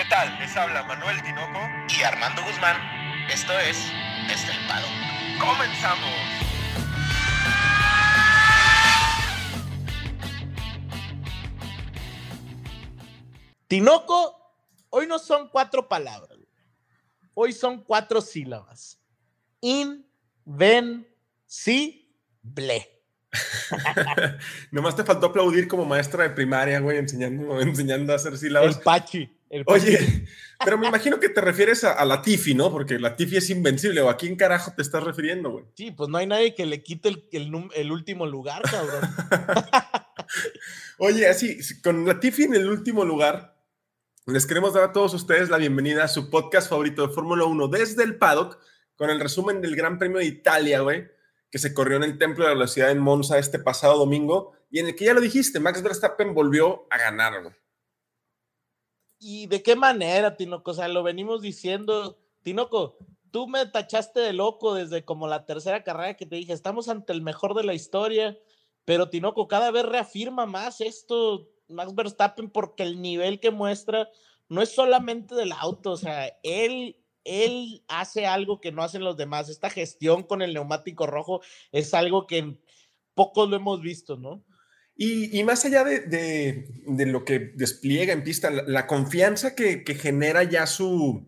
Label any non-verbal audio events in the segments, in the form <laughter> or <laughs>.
¿Qué tal? Les habla Manuel Tinoco y Armando Guzmán. Esto es Estelpado. ¡Comenzamos! Tinoco, hoy no son cuatro palabras, hoy son cuatro sílabas. Invencible. <laughs> Nomás te faltó aplaudir como maestra de primaria, güey, enseñando, enseñando a hacer sílabas. El pachi. Oye, <laughs> pero me imagino que te refieres a, la Tiffy, ¿no? Porque la Tiffy es invencible. ¿O a quién carajo te estás refiriendo, güey? Sí, pues no hay nadie que le quite el, último lugar, cabrón. <laughs> Oye, así, con la Tiffy en el último lugar, les queremos dar a todos ustedes la bienvenida a su podcast favorito de Fórmula 1 desde el paddock, con el resumen del Gran Premio de Italia, güey, que se corrió en el Templo de la Velocidad en Monza este pasado domingo, y en el que ya lo dijiste, Max Verstappen volvió a ganar, güey. ¿Y de qué manera, Tinoco? O sea, lo venimos diciendo, Tinoco, tú me tachaste de loco desde como la tercera carrera que te dije, estamos ante el mejor de la historia, pero Tinoco cada vez reafirma más esto, Max Verstappen, porque el nivel que muestra no es solamente del auto, o sea, él, él hace algo que no hacen los demás. Esta gestión con el neumático rojo es algo que pocos lo hemos visto, ¿no? Y, más allá de, lo que despliega en pista, la, confianza que, genera ya su,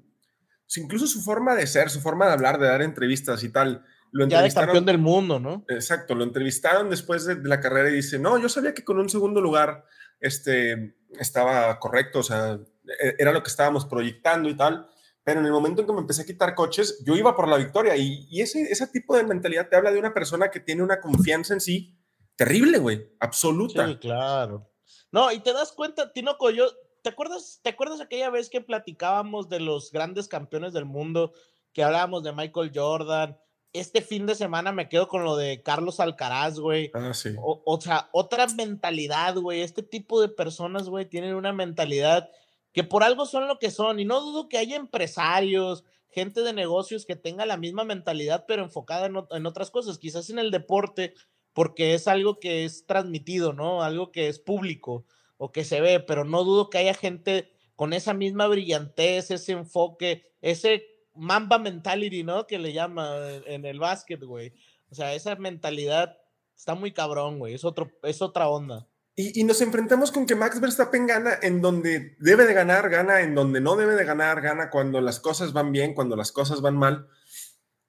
incluso su forma de ser, su forma de hablar, de dar entrevistas y tal. Lo ya de campeón del mundo, ¿no? Exacto, lo entrevistaron después de, la carrera y dice, no, yo sabía que con un segundo lugar este, estaba correcto, o sea, e, era lo que estábamos proyectando y tal, pero en el momento en que me empecé a quitar coches, yo iba por la victoria y, y ese, ese tipo de mentalidad te habla de una persona que tiene una confianza en sí terrible, güey, absoluta. Sí, claro. No, y te das cuenta, Tinoco, yo, ¿te acuerdas, ¿te acuerdas aquella vez que platicábamos de los grandes campeones del mundo, que hablábamos de Michael Jordan? Este fin de semana me quedo con lo de Carlos Alcaraz, güey. Ah, sí. O, sea, otra mentalidad, güey. Este tipo de personas, güey, tienen una mentalidad que por algo son lo que son. Y no dudo que haya empresarios, gente de negocios que tenga la misma mentalidad, pero enfocada en, en otras cosas. Quizás en el deporte porque es algo que es transmitido, ¿no? Algo que es público o que se ve, pero no dudo que haya gente con esa misma brillantez, ese enfoque, ese mamba mentality, ¿no? Que le llama en el básquet, güey. O sea, esa mentalidad está muy cabrón, güey. Es, otro, es otra onda. Y, y, nos enfrentamos con que Max Verstappen gana en donde debe de ganar, gana en donde no debe de ganar, gana cuando las cosas van bien, cuando las cosas van mal.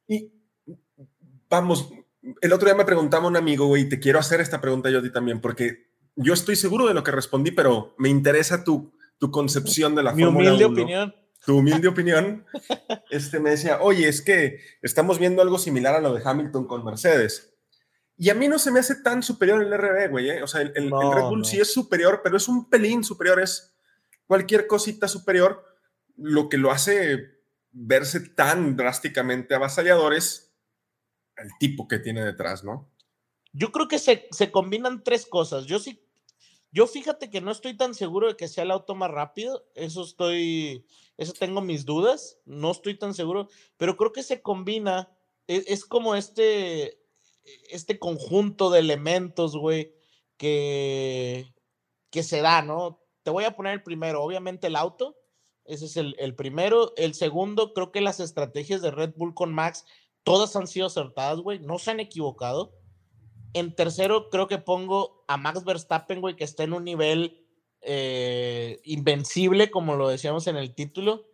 Y vamos, el otro día me preguntaba un amigo, güey, te quiero hacer esta pregunta yo a ti también, porque yo estoy seguro de lo que respondí, pero me interesa tu, tu concepción de la Mi humilde opinión. Tu humilde opinión. <laughs> Este me decía, oye, es que estamos viendo algo similar a lo de Hamilton con Mercedes. Y a mí no se me hace tan superior el RB, güey. ¿eh? O sea, el, Red Bull sí es superior, pero es un pelín superior, es cualquier cosita superior. Lo que lo hace verse tan drásticamente avasallador es el tipo que tiene detrás, ¿no? Yo creo que se, combinan tres cosas. Yo sí, yo fíjate que no estoy tan seguro de que sea el auto más rápido. Eso estoy, eso tengo mis dudas. No estoy tan seguro, pero creo que se combina. Es, es como este, este conjunto de elementos, güey, que, que se da, ¿no? Te voy a poner el primero, obviamente el auto. Ese es el, el primero. El segundo, creo que las estrategias de Red Bull con Max Todas han sido acertadas, güey. No se han equivocado. En tercero, creo que pongo a Max Verstappen, güey, que está en un nivel eh, invencible, como lo decíamos en el título.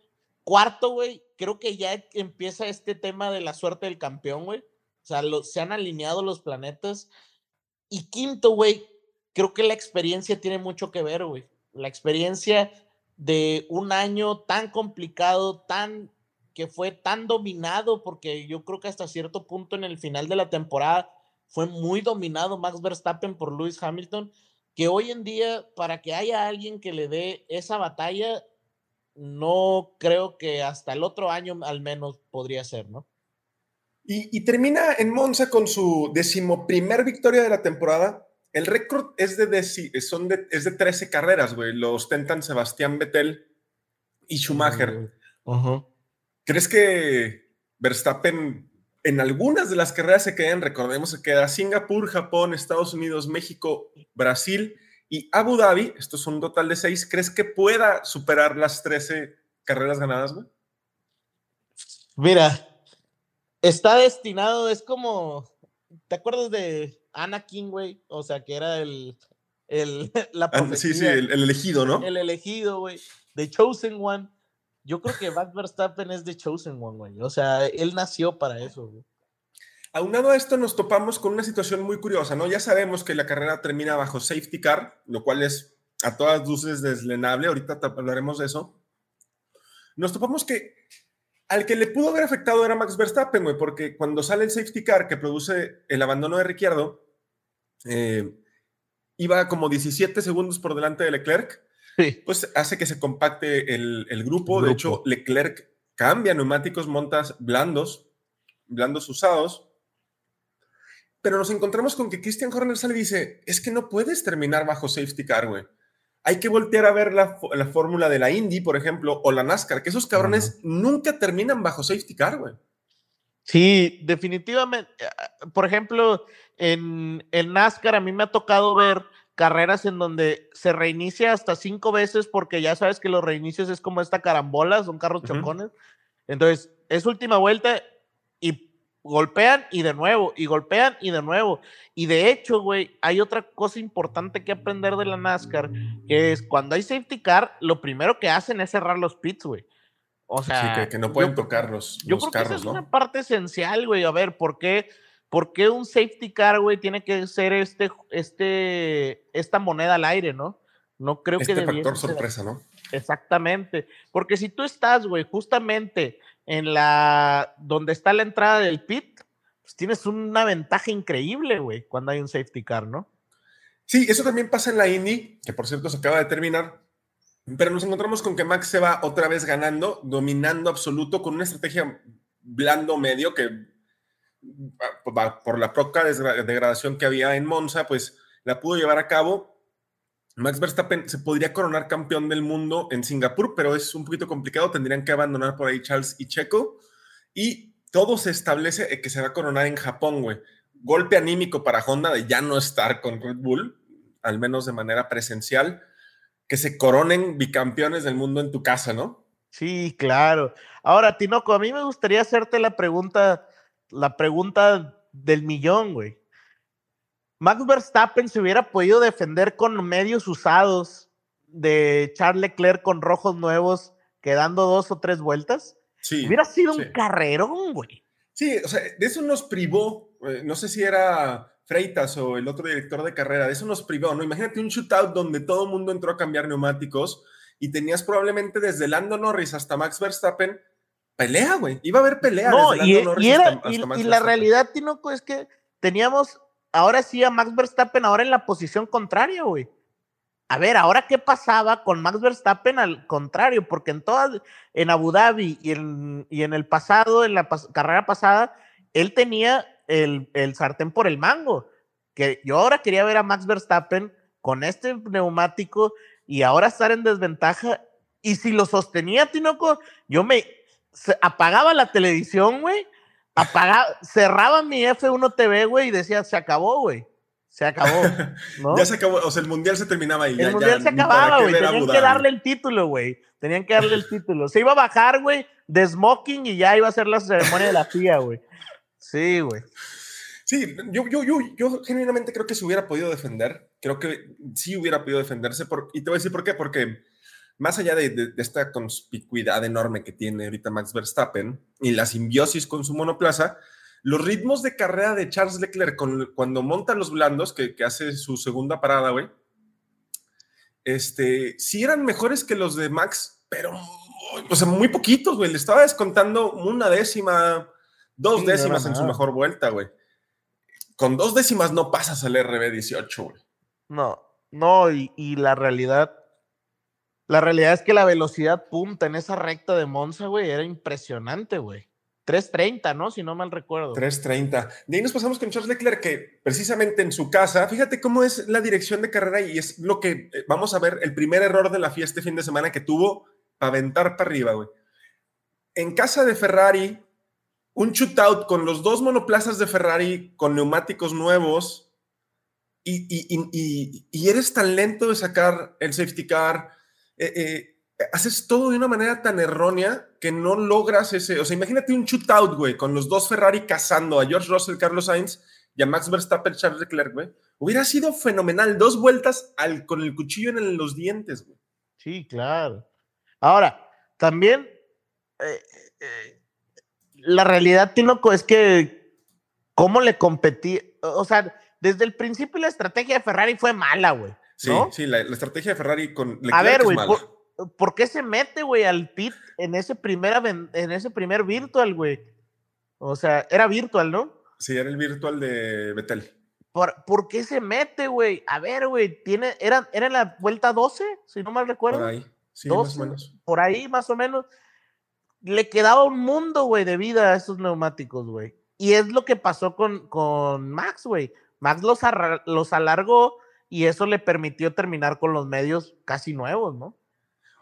Cuarto, güey, creo que ya empieza este tema de la suerte del campeón, güey. O sea, se han alineado los planetas. Y quinto, güey, creo que la experiencia tiene mucho que ver, güey. La experiencia de un año tan complicado, tan que fue tan dominado, porque yo creo que hasta cierto punto en el final de la temporada fue muy dominado Max Verstappen por Lewis Hamilton, que hoy en día, para que haya alguien que le dé esa batalla, no creo que hasta el otro año al menos podría ser, ¿no? Y, termina en Monza con su decimoprimer victoria de la temporada. El récord es de, son de, es de 13 carreras, güey. Lo ostentan Sebastián Vettel y Schumacher. ¿Crees que Verstappen en algunas de las carreras se quedan? Recordemos que queda Singapur, Japón, Estados Unidos, México, Brasil y Abu Dhabi. Esto es un total de seis. ¿Crees que pueda superar las 13 carreras ganadas, güey? Mira, está destinado, es como, ¿te acuerdas de Anakin, güey? O sea, que era el, el <laughs> la ah, Sí, sí, el, elegido, ¿no? El elegido, güey. The Chosen One. Yo creo que Max Verstappen es The Chosen One, güey. O sea, él nació para eso, güey. Aunado a esto, nos topamos con una situación muy curiosa, ¿no? Ya sabemos que la carrera termina bajo safety car, lo cual es a todas luces deslenable. Ahorita hablaremos de eso. Nos topamos que al que le pudo haber afectado era Max Verstappen, güey, porque cuando sale el safety car que produce el abandono de Ricciardo, eh, iba como 17 segundos por delante de Leclerc, pues hace que se compacte el, grupo. De hecho, Leclerc cambia neumáticos montas blandos, blandos usados, pero nos encontramos con que Christian Horner sale y dice, es que no puedes terminar bajo safety car, güey hay que voltear a ver la, fórmula de la Indy, por ejemplo, o la NASCAR, que esos cabrones nunca terminan bajo safety car, güey. Sí, definitivamente. Eh, por ejemplo, en el NASCAR a mí me ha tocado ver carreras en donde se reinicia hasta cinco veces porque ya sabes que los reinicios es como esta carambola, son carros chocones. Entonces, es última vuelta y golpean y de nuevo, y golpean y de nuevo. Y de hecho, güey, hay otra cosa importante que aprender de la NASCAR, que es cuando hay safety car, lo primero que hacen es cerrar los pits, güey. O sea, que, no pueden tocar los, yo creo que esa es una parte esencial, güey. A ver, ¿por qué, ¿por qué un safety car, güey, tiene que ser este, este, esta moneda al aire, no? No creo este que... Este factor sorpresa, ¿no? Exactamente. Porque si tú estás, güey, justamente en la donde está la entrada del pit, pues tienes una ventaja increíble, güey, cuando hay un safety car, ¿no? Sí, eso también pasa en la Indy, que por cierto se acaba de terminar, pero nos encontramos con que Max se va otra vez ganando, dominando absoluto, con una estrategia blando medio que por la poca degradación que había en Monza, pues la pudo llevar a cabo Max Verstappen se podría coronar campeón del mundo en Singapur, pero es un poquito complicado. Tendrían que abandonar por ahí Charles y Checo. Y todo se establece que se va a coronar en Japón, güey. Golpe anímico para Honda de ya no estar con Red Bull, al menos de manera presencial. Que se coronen bicampeones del mundo en tu casa, ¿no? Sí, claro. Ahora, Tinoco, a mí me gustaría hacerte la pregunta, la pregunta del millón, güey. Max Verstappen se hubiera podido defender con medios usados de Charles Leclerc con rojos nuevos, quedando dos o tres vueltas. Sí, hubiera sido un carrerón, güey. Sí, o sea, de eso nos privó, eh, no sé si era Freitas o el otro director de carrera, de eso nos privó, ¿no? Imagínate un shootout donde todo el mundo entró a cambiar neumáticos y tenías probablemente desde Lando Norris hasta Max Verstappen pelea, güey. Iba a haber pelea no, hasta, y, y la realidad, Tinoco, es que teníamos ahora sí a Max Verstappen ahora en la posición contraria, güey. A ver, ahora qué pasaba con Max Verstappen al contrario, porque en todas, en Abu Dhabi y en, y en el pasado, en la carrera pasada, él tenía el, el, sartén por el mango. Que yo ahora quería ver a Max Verstappen con este neumático y ahora estar en desventaja. Y si lo sostenía, Tinoco, yo me apagaba la televisión, güey, apagaba, cerraba mi F1 TV, güey, y decía, se acabó, güey. Se acabó. <laughs> ¿no? ya se acabó, o sea, el mundial se terminaba ahí. El mundial se acababa, güey. Tenían que darle el título, güey. Tenían que darle el título. Se iba a bajar, güey, de smoking y ya iba a ser la ceremonia de la FIA, güey. Sí, güey. Sí, yo, yo, yo, yo genuinamente creo que se hubiera podido defender. Creo que sí hubiera podido defenderse. Por, y te voy a decir por qué. Porque más allá de, esta conspicuidad enorme que tiene ahorita Max Verstappen y la simbiosis con su monoplaza, los ritmos de carrera de Charles Leclerc cuando monta los blandos, que, hace su segunda parada, güey, este, sí eran mejores que los de Max, pero, o sea, muy poquitos, güey. Le estaba descontando una décima, dos décimas en su mejor vuelta, güey. Con dos décimas no pasas al RB18, güey. No, no, y la realidad la realidad es que la velocidad punta en esa recta de Monza, güey, era impresionante, güey. 3.30, ¿no? Si no mal recuerdo. 3.30. De ahí nos pasamos con Charles Leclerc, que precisamente en su casa, fíjate cómo es la dirección de carrera y es lo que eh, vamos a ver, el primer error de la fiesta fin de semana que tuvo para aventar para arriba, güey. En casa de Ferrari, un shootout con los dos monoplazas de Ferrari con neumáticos nuevos y, y eres tan lento de sacar el safety car, eh, eh, haces todo de una manera tan errónea que no logras ese. O sea, imagínate un shootout, güey, con los dos Ferrari cazando a George Russell, Carlos Sainz y a Max Verstappen, Charles Leclerc, güey. Hubiera sido fenomenal. Dos vueltas con el cuchillo en los dientes, güey. Sí, claro. Ahora, también eh, la realidad, Tinoco, es que cómo le competí, o sea, desde el principio la estrategia de Ferrari fue mala, güey. Sí, sí, la, estrategia de Ferrari con Leclerc A ver, güey, por, qué se mete, güey, al pit en ese, primera, en ese primer virtual, güey? O sea, era virtual, ¿no? Sí, era el virtual de Betel. ¿Por, ¿Por, qué se mete, güey? A ver, güey, tiene, era, era la vuelta 12, si no mal recuerdo. Por ahí, sí, más o menos. Por ahí, más o menos. Le quedaba un mundo, güey, de vida a esos neumáticos, güey. Y es lo que pasó con, con Max, güey. Max los, los alargó y eso le permitió terminar con los medios casi nuevos, ¿no?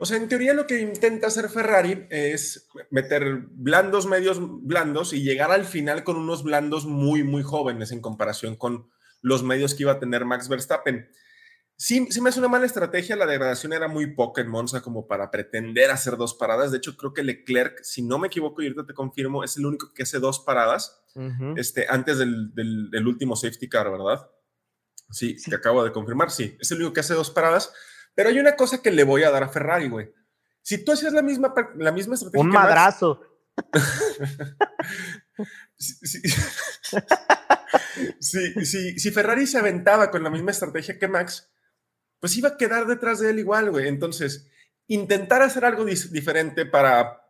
O sea, en teoría lo que intenta hacer Ferrari es meter blandos, medios blandos y llegar al final con unos blandos muy, muy jóvenes en comparación con los medios que iba a tener Max Verstappen. Sí, sí me hace una mala estrategia, la degradación era muy poca en Monza como para pretender hacer dos paradas. De hecho, creo que Leclerc, si no me equivoco y ahorita te confirmo, es el único que hace dos paradas este, antes del, del, último safety car, ¿verdad? Sí, sí, que acabo de confirmar, sí, es el único que hace dos paradas. Pero hay una cosa que le voy a dar a Ferrari, güey. Si tú hacías la misma, la misma estrategia. Un madrazo. <laughs> si, Ferrari se aventaba con la misma estrategia que Max, pues iba a quedar detrás de él igual, güey. Entonces, intentar hacer algo diferente para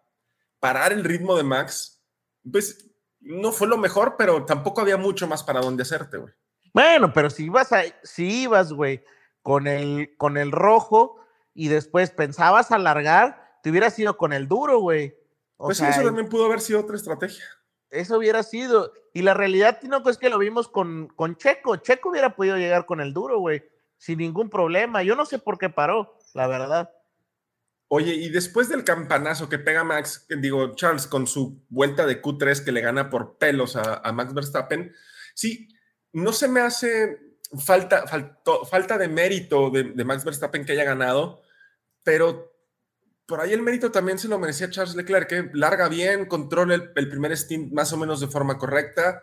parar el ritmo de Max, pues no fue lo mejor, pero tampoco había mucho más para dónde hacerte, güey. Bueno, pero si ibas, a, si ibas, güey, con el, con el rojo y después pensabas alargar, te hubiera sido con el duro, güey. pues eso también pudo haber sido otra estrategia. Eso hubiera sido. Y la realidad, Tinoco, es que lo vimos con, con Checo. Checo hubiera podido llegar con el duro, güey, sin ningún problema. Yo no sé por qué paró, la verdad. Oye, y después del campanazo que pega Max, digo, Charles, con su vuelta de Q3 que le gana por pelos a, a Max Verstappen, sí, no se me hace falta, falta de mérito de, Max Verstappen que haya ganado, pero por ahí el mérito también se lo merecía Charles Leclerc, que larga bien, controla el, primer stint más o menos de forma correcta,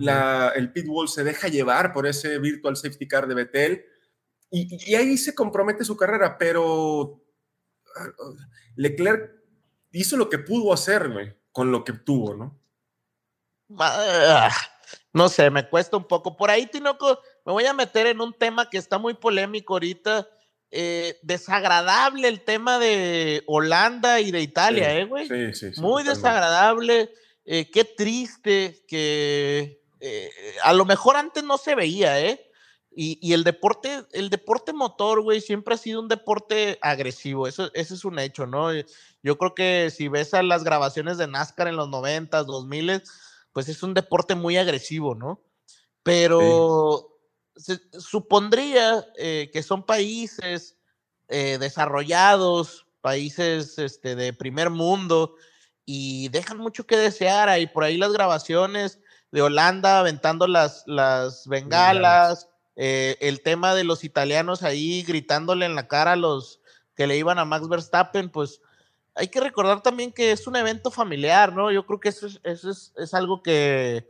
la, el pitbull se deja llevar por ese virtual safety car de Betel, y, ahí se compromete su carrera, pero ah, Leclerc hizo lo que pudo hacer, con lo que tuvo, ¿no? No sé, me cuesta un poco. Por ahí, Tinoco, me voy a meter en un tema que está muy polémico ahorita. Eh, desagradable el tema de Holanda y de Italia, ¿eh, güey? Sí, sí, sí. Muy desagradable. Eh, qué triste que eh, a lo mejor antes no se veía, ¿eh? Y, el deporte, el deporte motor, güey, siempre ha sido un deporte agresivo. Eso, ese es un hecho, ¿no? Yo creo que si ves a las grabaciones de NASCAR en los 90, 2000, pues es un deporte muy agresivo, ¿no? Pero supondría eh, que son países eh, desarrollados, países este, de primer mundo, y dejan mucho que desear. Hay por ahí las grabaciones de Holanda aventando las, las bengalas, eh, el tema de los italianos ahí gritándole en la cara a los que le iban a Max Verstappen, pues hay que recordar también que es un evento familiar, ¿no? Yo creo que eso es, eso es, es algo que,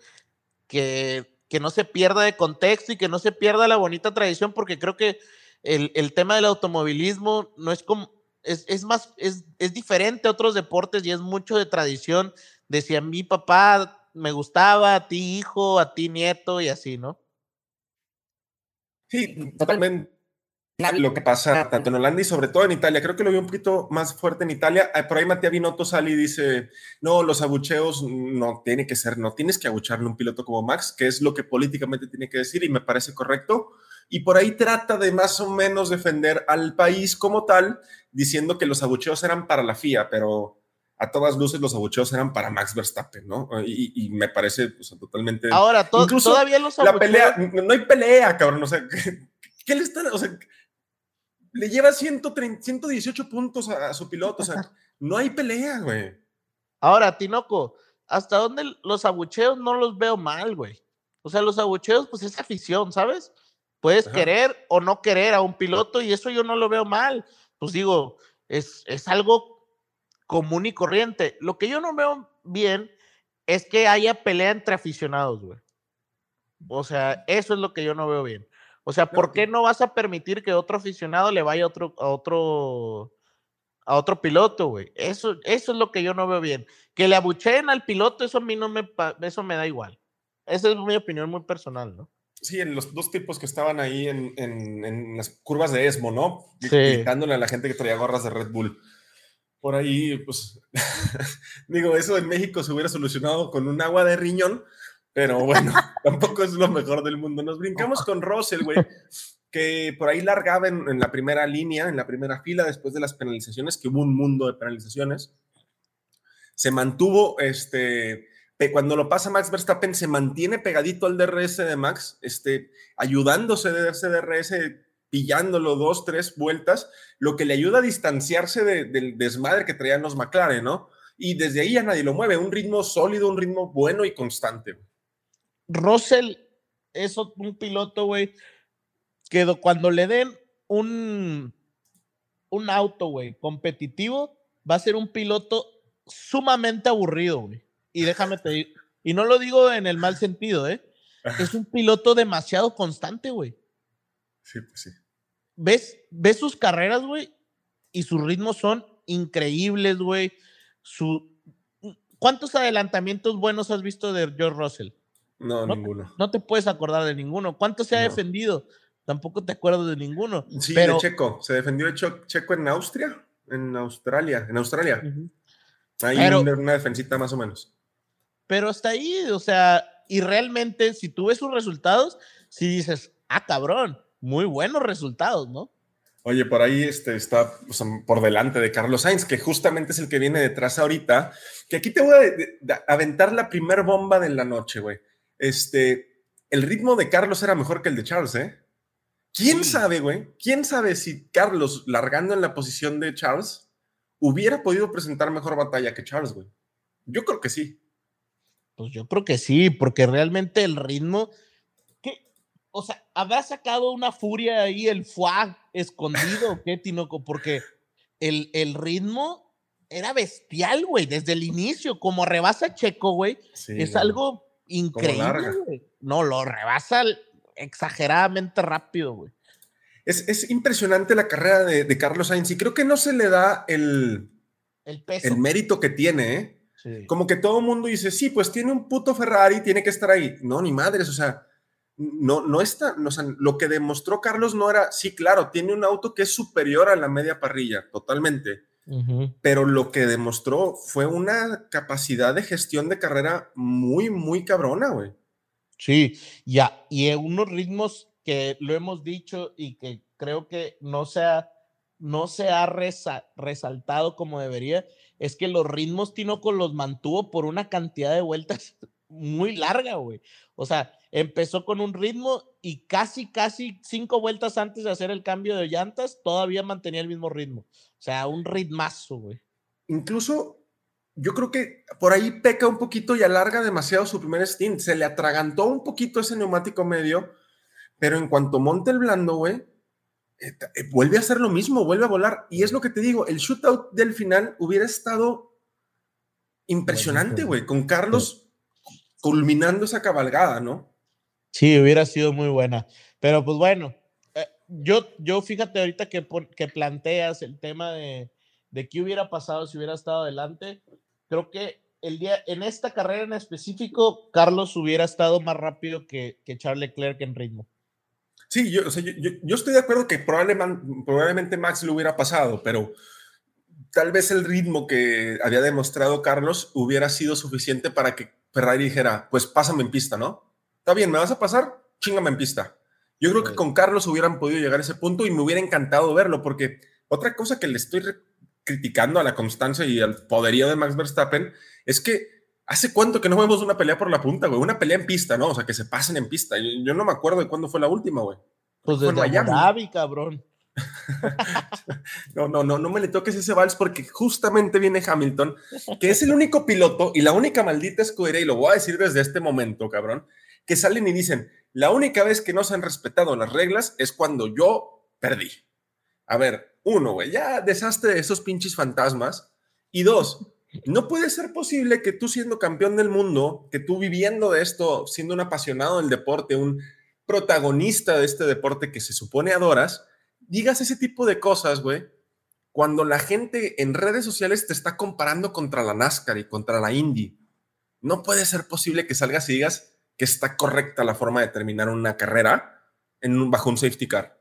que que no se pierda de contexto y que no se pierda la bonita tradición, porque creo que el, tema del automovilismo no es como, es, más, es, es, diferente a otros deportes y es mucho de tradición, de si a mi papá me gustaba, a ti hijo, a ti nieto y así, ¿no? Sí, totalmente lo que pasa tanto en Holanda y sobre todo en Italia. Creo que lo vi un poquito más fuerte en Italia. Eh, por ahí Matías Binotto sale y dice, no, los abucheos no tiene que ser, no tienes que abucharle a un piloto como Max, que es lo que políticamente tiene que decir y me parece correcto. Y por ahí trata de más o menos defender al país como tal, diciendo que los abucheos eran para la FIA, pero a todas luces los abucheos eran para Max Verstappen, ¿no? Y, me parece totalmente... Ahora, todavía los abucheos... La pelea, no hay pelea, cabrón, o sea, <laughs> ¿qué, le están...? O sea, le lleva 118 puntos a, su piloto. O sea, <laughs> no hay pelea, güey. Ahora, Tinoco, ¿hasta dónde los abucheos no los veo mal, güey? O sea, los abucheos, pues es afición, ¿sabes? Puedes querer o no querer a un piloto y eso yo no lo veo mal. Pues digo, Es, es algo común y corriente. Lo que yo no veo bien es que haya pelea entre aficionados, güey. O sea, eso es lo que yo no veo bien. O sea, ¿por qué no vas a permitir que otro aficionado le vaya a otro, a otro, a otro piloto, güey? Eso, eso es lo que yo no veo bien. Que le abucheen al piloto, eso a mí no me, eso me da igual. Esa es mi opinión muy personal, ¿no? Sí, en los dos tipos que estaban ahí en, en, las curvas de ESMO, ¿no? Sí. a la gente que traía gorras de Red Bull. Por ahí, pues, <laughs> digo, eso en México se hubiera solucionado con un agua de riñón, pero <laughs> bueno, tampoco es lo mejor del mundo. Nos brincamos con Russell, güey, que por ahí largaba en, en, la primera línea, en la primera fila, después de las penalizaciones, que hubo un mundo de penalizaciones. Se mantuvo, este, cuando lo pasa Max Verstappen, se mantiene pegadito al DRS de Max, este, ayudándose de ese DRS, pillándolo dos, tres vueltas, lo que le ayuda a distanciarse del desmadre que traían los McLaren, ¿no? Y desde ahí ya nadie lo mueve, un ritmo sólido, un ritmo bueno y constante. Russell es un piloto, güey, que cuando le den un, un auto, güey, competitivo, va a ser un piloto sumamente aburrido, güey. Y déjame te digo, y no lo digo en el mal sentido, ¿eh? Es un piloto demasiado constante, güey. Sí, pues sí. ¿Ves, ves sus carreras, güey? Y sus ritmos son increíbles, güey. Su... ¿Cuántos adelantamientos buenos has visto de George Russell? No, ninguno. no te puedes acordar de ninguno. ¿Cuánto se ha defendido? Tampoco te acuerdas de ninguno. Sí, de Checo. Se defendió de Checo en Austria, en Australia, en Australia. Hay una, defensita más o menos. Pero hasta ahí, o sea, y realmente, si tú ves sus resultados, si dices, ah, cabrón, muy buenos resultados, ¿no? Oye, por ahí este, está por delante de Carlos Sainz, que justamente es el que viene detrás ahorita. Que aquí te voy a aventar la primer bomba de la noche, güey. Este, el ritmo de Carlos era mejor que el de Charles, ¿eh? ¿Quién sabe, güey? ¿Quién sabe si Carlos, largando en la posición de Charles, hubiera podido presentar mejor batalla que Charles, güey? Yo creo que sí. Pues yo creo que sí, porque realmente el ritmo, ¿qué? O sea, ¿habrá sacado una furia ahí el fuá escondido qué, Tinoco? Porque el, el ritmo era bestial, güey, desde el inicio, como rebasa Checo, güey, es algo increíble. No, lo rebasa exageradamente rápido, güey. Es, impresionante la carrera de, Carlos Sainz y creo que no se le da el, el, peso. el mérito que tiene, ¿eh? Como que todo el mundo dice, sí, pues tiene un puto Ferrari, tiene que estar ahí. No, ni madres, o sea, no, no está, no, lo que demostró Carlos no era, sí, claro, tiene un auto que es superior a la media parrilla, totalmente pero lo que demostró fue una capacidad de gestión de carrera muy, muy cabrona, güey. Sí, ya, y unos ritmos que lo hemos dicho y que creo que no se ha, no se ha resaltado como debería, es que los ritmos Tinoco los mantuvo por una cantidad de vueltas <laughs> muy larga, güey. O sea, empezó con un ritmo y casi, casi cinco vueltas antes de hacer el cambio de llantas, todavía mantenía el mismo ritmo. O sea, un ritmazo, güey. Incluso yo creo que por ahí peca un poquito y alarga demasiado su primer stint. Se le atragantó un poquito ese neumático medio, pero en cuanto monte el blando, güey, eh, eh, vuelve a hacer lo mismo, vuelve a volar. Y es lo que te digo, el shootout del final hubiera estado impresionante, güey, con Carlos culminando esa cabalgada, ¿no? Sí, hubiera sido muy buena. Pero pues bueno, yo, yo fíjate ahorita que, que planteas el tema de, de qué hubiera pasado si hubiera estado adelante. Creo que el día, en esta carrera en específico, Carlos hubiera estado más rápido que, que Charles Leclerc en ritmo. Sí, yo, yo, estoy de acuerdo que probablemente, probablemente Max lo hubiera pasado, pero tal vez el ritmo que había demostrado Carlos hubiera sido suficiente para que Ferrari dijera, pues pásame en pista, ¿no? Está bien, ¿me vas a pasar? Chingame en pista. Yo creo que con Carlos hubieran podido llegar a ese punto y me hubiera encantado verlo, porque otra cosa que le estoy criticando a la constancia y al poderío de Max Verstappen es que hace cuánto que no vemos una pelea por la punta, güey, una pelea en pista, ¿no? O sea, que se pasen en pista. Yo, no me acuerdo de cuándo fue la última, güey. Pues desde Miami, cabrón. <laughs> no, no, no, no me le toques ese vals porque justamente viene Hamilton, que es el único piloto y la única maldita escudería, y lo voy a decir desde este momento, cabrón, que salen y dicen, la única vez que no se han respetado las reglas es cuando yo perdí. A ver, uno, güey, ya deshazte de esos pinches fantasmas. Y dos, no puede ser posible que tú siendo campeón del mundo, que tú viviendo de esto, siendo un apasionado del deporte, un protagonista de este deporte que se supone adoras, digas ese tipo de cosas, güey, cuando la gente en redes sociales te está comparando contra la NASCAR y contra la Indy. No puede ser posible que salgas y digas que está correcta la forma de terminar una carrera en bajo un safety car.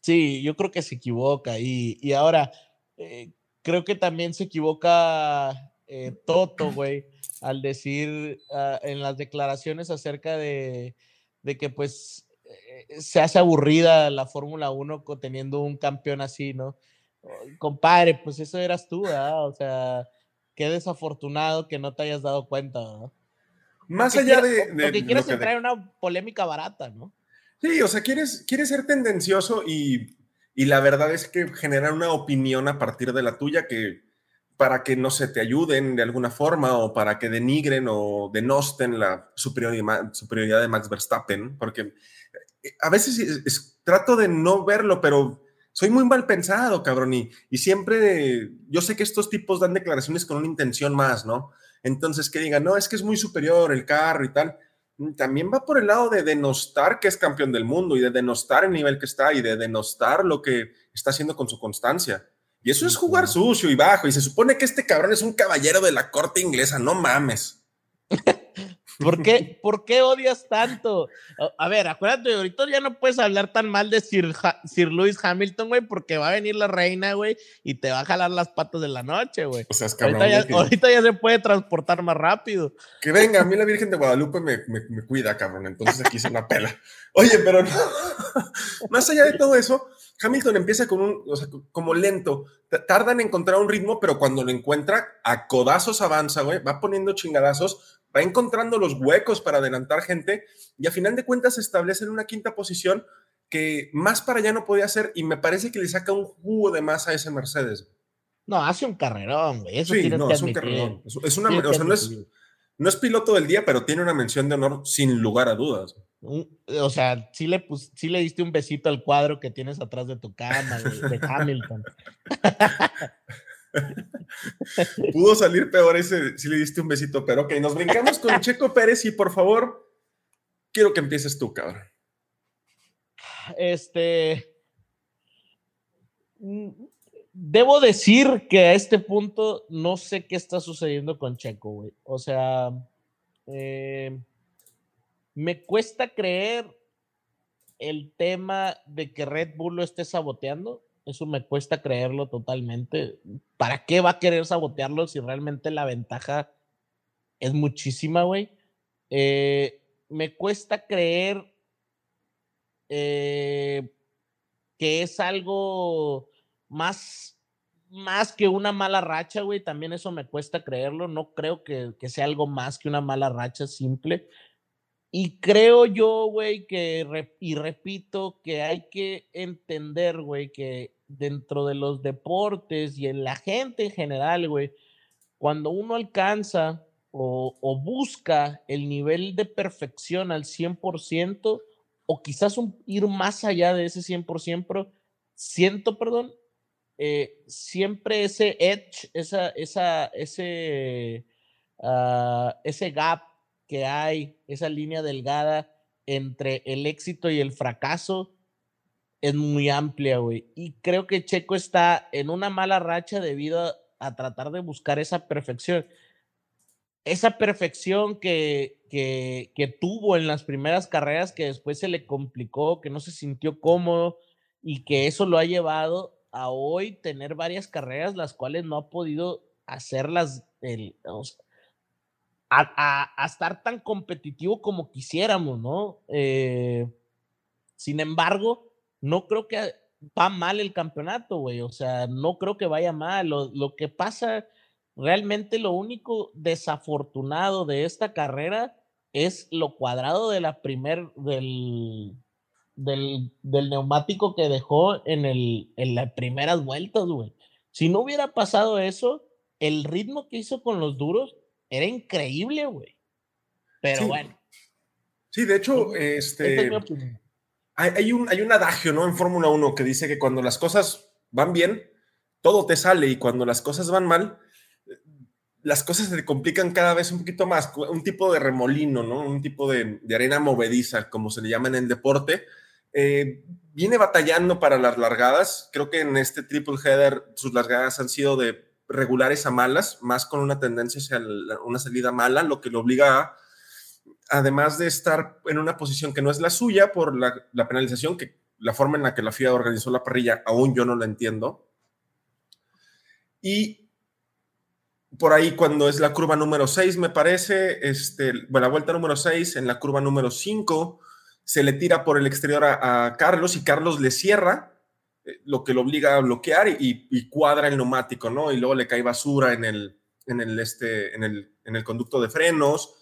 Sí, yo creo que se equivoca y, y ahora eh, creo que también se equivoca eh, Toto, güey, al decir ah, en las declaraciones acerca de, de que pues eh, se hace aburrida la Fórmula 1 teniendo un campeón así, ¿no? Compadre, pues eso eras tú, ¿verdad? O sea, qué desafortunado que no te hayas dado cuenta, ¿verdad? Más allá de, Lo que quieres entrar en una polémica barata, ¿no? Sí, o sea, quieres, quieres ser tendencioso y, y, la verdad es que generar una opinión a partir de la tuya que para que no se te ayuden de alguna forma o para que denigren o denosten la superioridad, superioridad de Max Verstappen, porque eh, a veces trato de no verlo, pero soy muy mal pensado, cabrón, y, y, siempre, yo sé que estos tipos dan declaraciones con una intención más, ¿no? Entonces, que digan, no, es que es muy superior el carro y tal, mm, también va por el lado de denostar que es campeón del mundo y de denostar el nivel que está y de denostar lo que está haciendo con su constancia. Y eso es jugar sucio y bajo, y se supone que este cabrón es un caballero de la corte inglesa, no mames. <laughs> ¿Por qué, <laughs> ¿Por qué odias tanto? A ver, acuérdate, ahorita ya no puedes hablar tan mal de Sir, Sir Lewis Hamilton, güey, porque va a venir la reina, güey, y te va a jalar las patas de la noche, güey. O sea, es cabrón, ahorita, ya, ahorita, ya, se puede transportar más rápido. Que venga, a mí la Virgen de Guadalupe me, me, me cuida, cabrón, entonces aquí se la pela. Oye, pero no, <laughs> más allá de todo eso, Hamilton empieza con un, o sea, como lento, tarda en encontrar un ritmo, pero cuando lo encuentra, a codazos avanza, güey, va poniendo chingadazos, va encontrando los huecos para adelantar gente y a final de cuentas se establece en una quinta posición que más para allá no podía hacer y me parece que le saca un jugo de más a ese Mercedes. No, hace un carrerón, güey. Eso sí, no, es un carrerón. Es, una, o sea, no es, no es piloto del día, pero tiene una mención de honor sin lugar a dudas. O sea, sí le, pues, sí le diste un besito al cuadro que tienes atrás de tu cama, de, de Hamilton. <laughs> Pudo salir peor ese, si le diste un besito, pero ok, nos brincamos con Checo Pérez y por favor, quiero que empieces tú, cabrón. Este. Debo decir que a este punto no sé qué está sucediendo con Checo, güey. O sea, eh, me cuesta creer el tema de que Red Bull lo esté saboteando. Eso me cuesta creerlo totalmente. ¿Para qué va a querer sabotearlo si realmente la ventaja es muchísima, güey? Eh, me cuesta creer eh, que es algo más, más que una mala racha, güey. También eso me cuesta creerlo. No creo que, que sea algo más que una mala racha simple. Y creo yo, güey, que, y repito, que hay que entender, güey, que dentro de los deportes y en la gente en general, güey, cuando uno alcanza o, busca el nivel de perfección al 100%, o quizás ir más allá de ese 100%, siento, perdón, eh, siempre ese edge, esa, esa, ese, uh, ese gap que hay, esa línea delgada entre el éxito y el fracaso, es muy amplia, güey. Y creo que Checo está en una mala racha debido a, tratar de buscar esa perfección. Esa perfección que, que, que, tuvo en las primeras carreras, que después se le complicó, que no se sintió cómodo y que eso lo ha llevado a hoy tener varias carreras las cuales no ha podido hacerlas el, a, estar tan competitivo como quisiéramos, ¿no? Eh, sin embargo, no creo que va mal el campeonato, güey. O sea, no creo que vaya mal. Lo, lo, que pasa, realmente lo único desafortunado de esta carrera es lo cuadrado de la primer, del, del, del neumático que dejó en, el, en las primeras vueltas, güey. Si no hubiera pasado eso, el ritmo que hizo con los duros era increíble, güey. Pero sí. bueno. Sí, de hecho, este. Es hay, hay, un, hay un adagio, ¿no? En Fórmula 1 que dice que cuando las cosas van bien, todo te sale y cuando las cosas van mal, las cosas se complican cada vez un poquito más, un tipo de remolino, ¿no? Un tipo de, arena movediza, como se le llama en el deporte. Eh, viene batallando para las largadas. Creo que en este triple header sus largadas han sido de regulares a malas, más con una tendencia hacia una salida mala, lo que lo obliga a, además de estar en una posición que no es la suya por la, penalización, que la forma en la que la FIA organizó la parrilla, aún yo no la entiendo. Y por ahí cuando es la curva número 6, me parece, este, bueno, la vuelta número 6, en la curva número 5, se le tira por el exterior a, Carlos y Carlos le cierra, lo que lo obliga a bloquear y, cuadra el neumático, ¿no? Y luego le cae basura en el, en el, este, en el, en el conducto de frenos,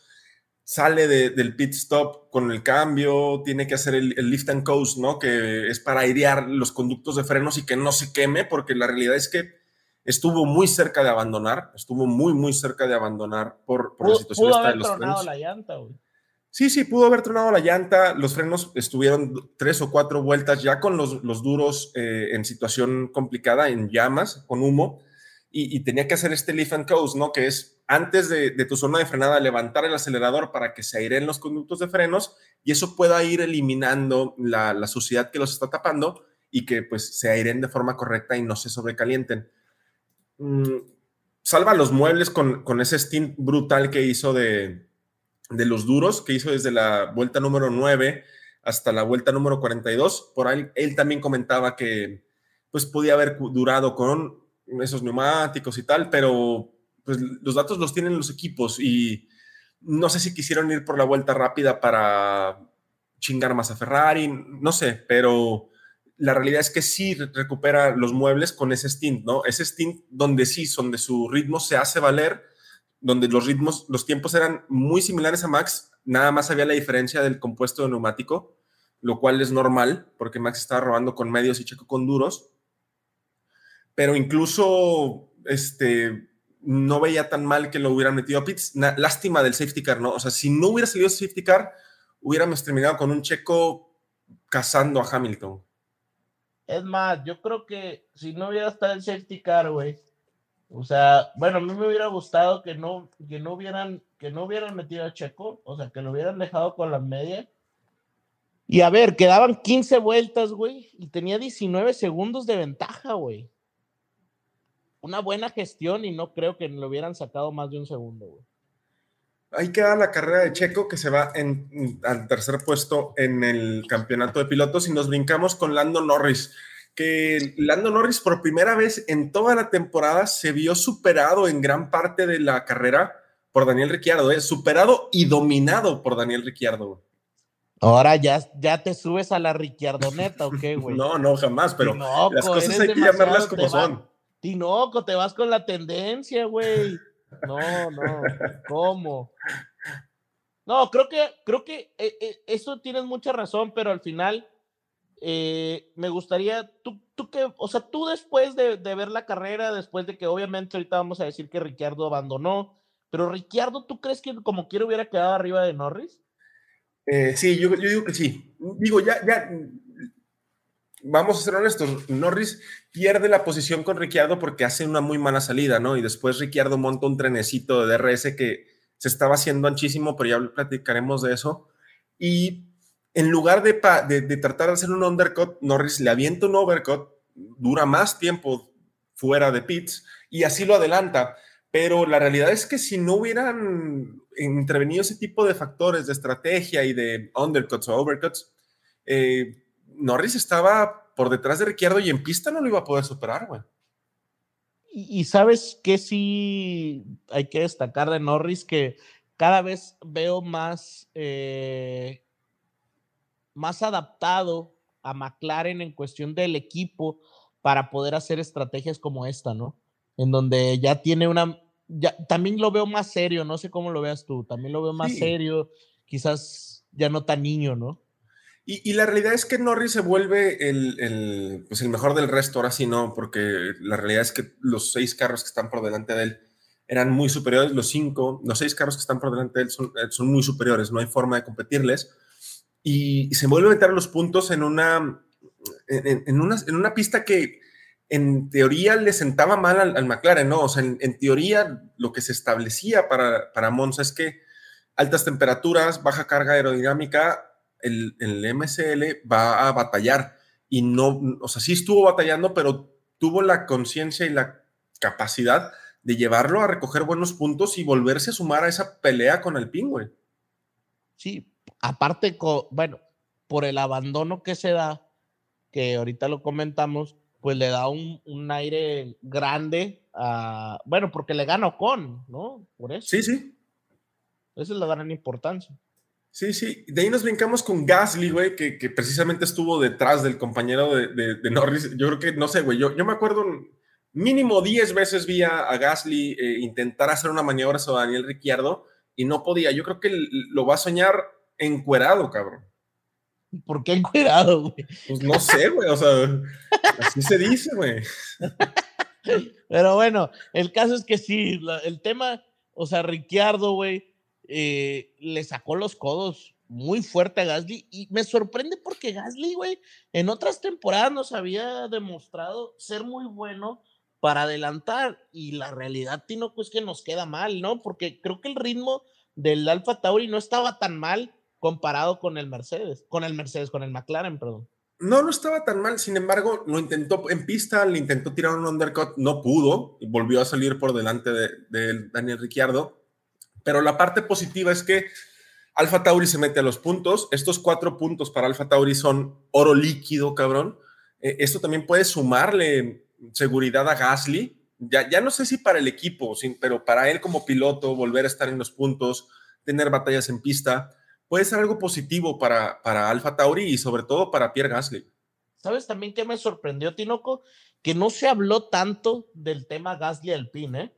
sale del pit stop con el cambio, tiene que hacer el, el, lift and coast, ¿no? Que es para airear los conductos de frenos y que no se queme, porque la realidad es que estuvo muy cerca de abandonar, estuvo muy, muy cerca de abandonar por, por la situación pudo haber tronado la llanta, güey. Sí, sí, pudo haber tronado la llanta. Los frenos estuvieron tres o cuatro vueltas ya con los, los duros eh, en situación complicada, en llamas, con humo, y, tenía que hacer este lift and coast, ¿no? Que es antes de, de, tu zona de frenada levantar el acelerador para que se aireen los conductos de frenos y eso pueda ir eliminando la, la suciedad que los está tapando y que pues se aireen de forma correcta y no se sobrecalienten. Mm, salva los muebles con, con, ese stint brutal que hizo de, de, los duros, que hizo desde la vuelta número 9 hasta la vuelta número 42. Por ahí él también comentaba que pues podía haber durado con esos neumáticos y tal, pero pues los datos los tienen los equipos y no sé si quisieron ir por la vuelta rápida para chingar más a Ferrari, no sé, pero la realidad es que sí recupera los muebles con ese stint, ¿no? Ese stint donde sí, donde su ritmo se hace valer, donde los ritmos, los tiempos eran muy similares a Max, nada más había la diferencia del compuesto de neumático, lo cual es normal, porque Max estaba robando con medios y Checo con duros, pero incluso este, no veía tan mal que lo hubieran metido a pits. lástima del safety car, ¿no? O sea, si no hubiera salido safety car, hubiéramos terminado con un Checo cazando a Hamilton. Es más, yo creo que si no hubiera estado el safety car, güey, o sea, bueno, a mí me hubiera gustado que no, que no hubieran, que no hubieran metido a Checo, o sea, que lo hubieran dejado con la media. Y a ver, quedaban 15 vueltas, güey, y tenía 19 segundos de ventaja, güey. Una buena gestión y no creo que lo hubieran sacado más de un segundo, güey. Ahí queda la carrera de Checo que se va en, al tercer puesto en el campeonato de pilotos y nos brincamos con Lando Norris, que Lando Norris por primera vez en toda la temporada se vio superado en gran parte de la carrera por Daniel Ricciardo, ¿eh? superado y dominado por Daniel Ricciardo. Ahora ya, ya te subes a la Ricciardoneta, ¿o qué, güey? no, no, jamás, pero las cosas hay que llamarlas como son. Tinoco, te vas con la tendencia, güey. No, no, ¿cómo? No, creo que, creo que eh, eh, eso tienes mucha razón, pero al final eh, me gustaría, tú, tú que, o sea, tú después de, ver la carrera, después de que obviamente ahorita vamos a decir que Ricciardo abandonó, pero Ricciardo, ¿tú crees que como quiera hubiera quedado arriba de Norris? sí, yo, yo digo que sí. Digo, ya, ya, vamos a ser honestos, Norris pierde la posición con Ricciardo porque hace una muy mala salida, ¿no? Y después Ricciardo monta un trenecito de DRS que se estaba haciendo anchísimo, pero ya platicaremos de eso. Y en lugar de, de, tratar de hacer un undercut, Norris le avienta un overcut, dura más tiempo fuera de pits y así lo adelanta. Pero la realidad es que si no hubieran intervenido ese tipo de factores de estrategia y de undercuts o overcuts, eh, Norris estaba por detrás de Ricciardo y en pista no lo iba a poder superar, güey. Y, sabes que sí hay que destacar de Norris que cada vez veo más, eh, más adaptado a McLaren en cuestión del equipo para poder hacer estrategias como esta, ¿no? En donde ya tiene una, ya, también lo veo más serio, no sé cómo lo veas tú, también lo veo más serio, quizás ya no tan niño, ¿no? Y, la realidad es que Norris se vuelve el, pues el mejor del resto, ahora sí no, porque la realidad es que los seis carros que están por delante de él eran muy superiores, los cinco, los seis carros que están por delante de él son, eh, son muy superiores, no hay forma de competirles. Y, se vuelve a meter los puntos en una, en, una, en una pista que en teoría le sentaba mal al, McLaren, ¿no? O sea, en, teoría lo que se establecía para, para Monza es que altas temperaturas, baja carga aerodinámica, el, el MCL va a batallar y no, o sea, sí estuvo batallando, pero tuvo la conciencia y la capacidad de llevarlo a recoger buenos puntos y volverse a sumar a esa pelea con el pingüe. Sí, aparte, bueno, por el abandono que se da, que ahorita lo comentamos, pues le da un, un aire grande a, bueno, porque le gana con, ¿no? Por eso. Sí, sí. Esa es la gran importancia. Sí, sí. De ahí nos brincamos con Gasly, güey, que, que precisamente estuvo detrás del compañero de, de, Norris. Yo creo que, no sé, güey, yo, yo me acuerdo mínimo 10 veces vi a, Gasly eh, intentar hacer una maniobra sobre Daniel Ricciardo y no podía. Yo creo que lo va a soñar encuerado, cabrón. ¿Por qué encuerado, güey? Pues no sé, güey, o sea, así se dice, güey. <laughs> Pero bueno, el caso es que sí, el tema, o sea, Ricciardo, güey, eh, le sacó los codos muy fuerte a Gasly y me sorprende porque Gasly, güey, en otras temporadas nos había demostrado ser muy bueno para adelantar y la realidad, Tino, pues que nos queda mal, ¿no? Porque creo que el ritmo del Alfa Tauri no estaba tan mal comparado con el Mercedes, con el Mercedes, con el McLaren, perdón. No, no estaba tan mal, sin embargo, lo intentó en pista, le intentó tirar un undercut, no pudo, y volvió a salir por delante de, Daniel Ricciardo, pero la parte positiva es que Alfa Tauri se mete a los puntos, estos cuatro puntos para Alfa Tauri son oro líquido, cabrón, eh, esto también puede sumarle seguridad a Gasly, ya, ya no sé si para el equipo, pero para él como piloto, volver a estar en los puntos, tener batallas en pista, puede ser algo positivo para, para Alfa Tauri y sobre todo para Pierre Gasly. ¿Sabes también qué me sorprendió, Tinoco? Que no se habló tanto del tema Gasly Alpine, ¿eh?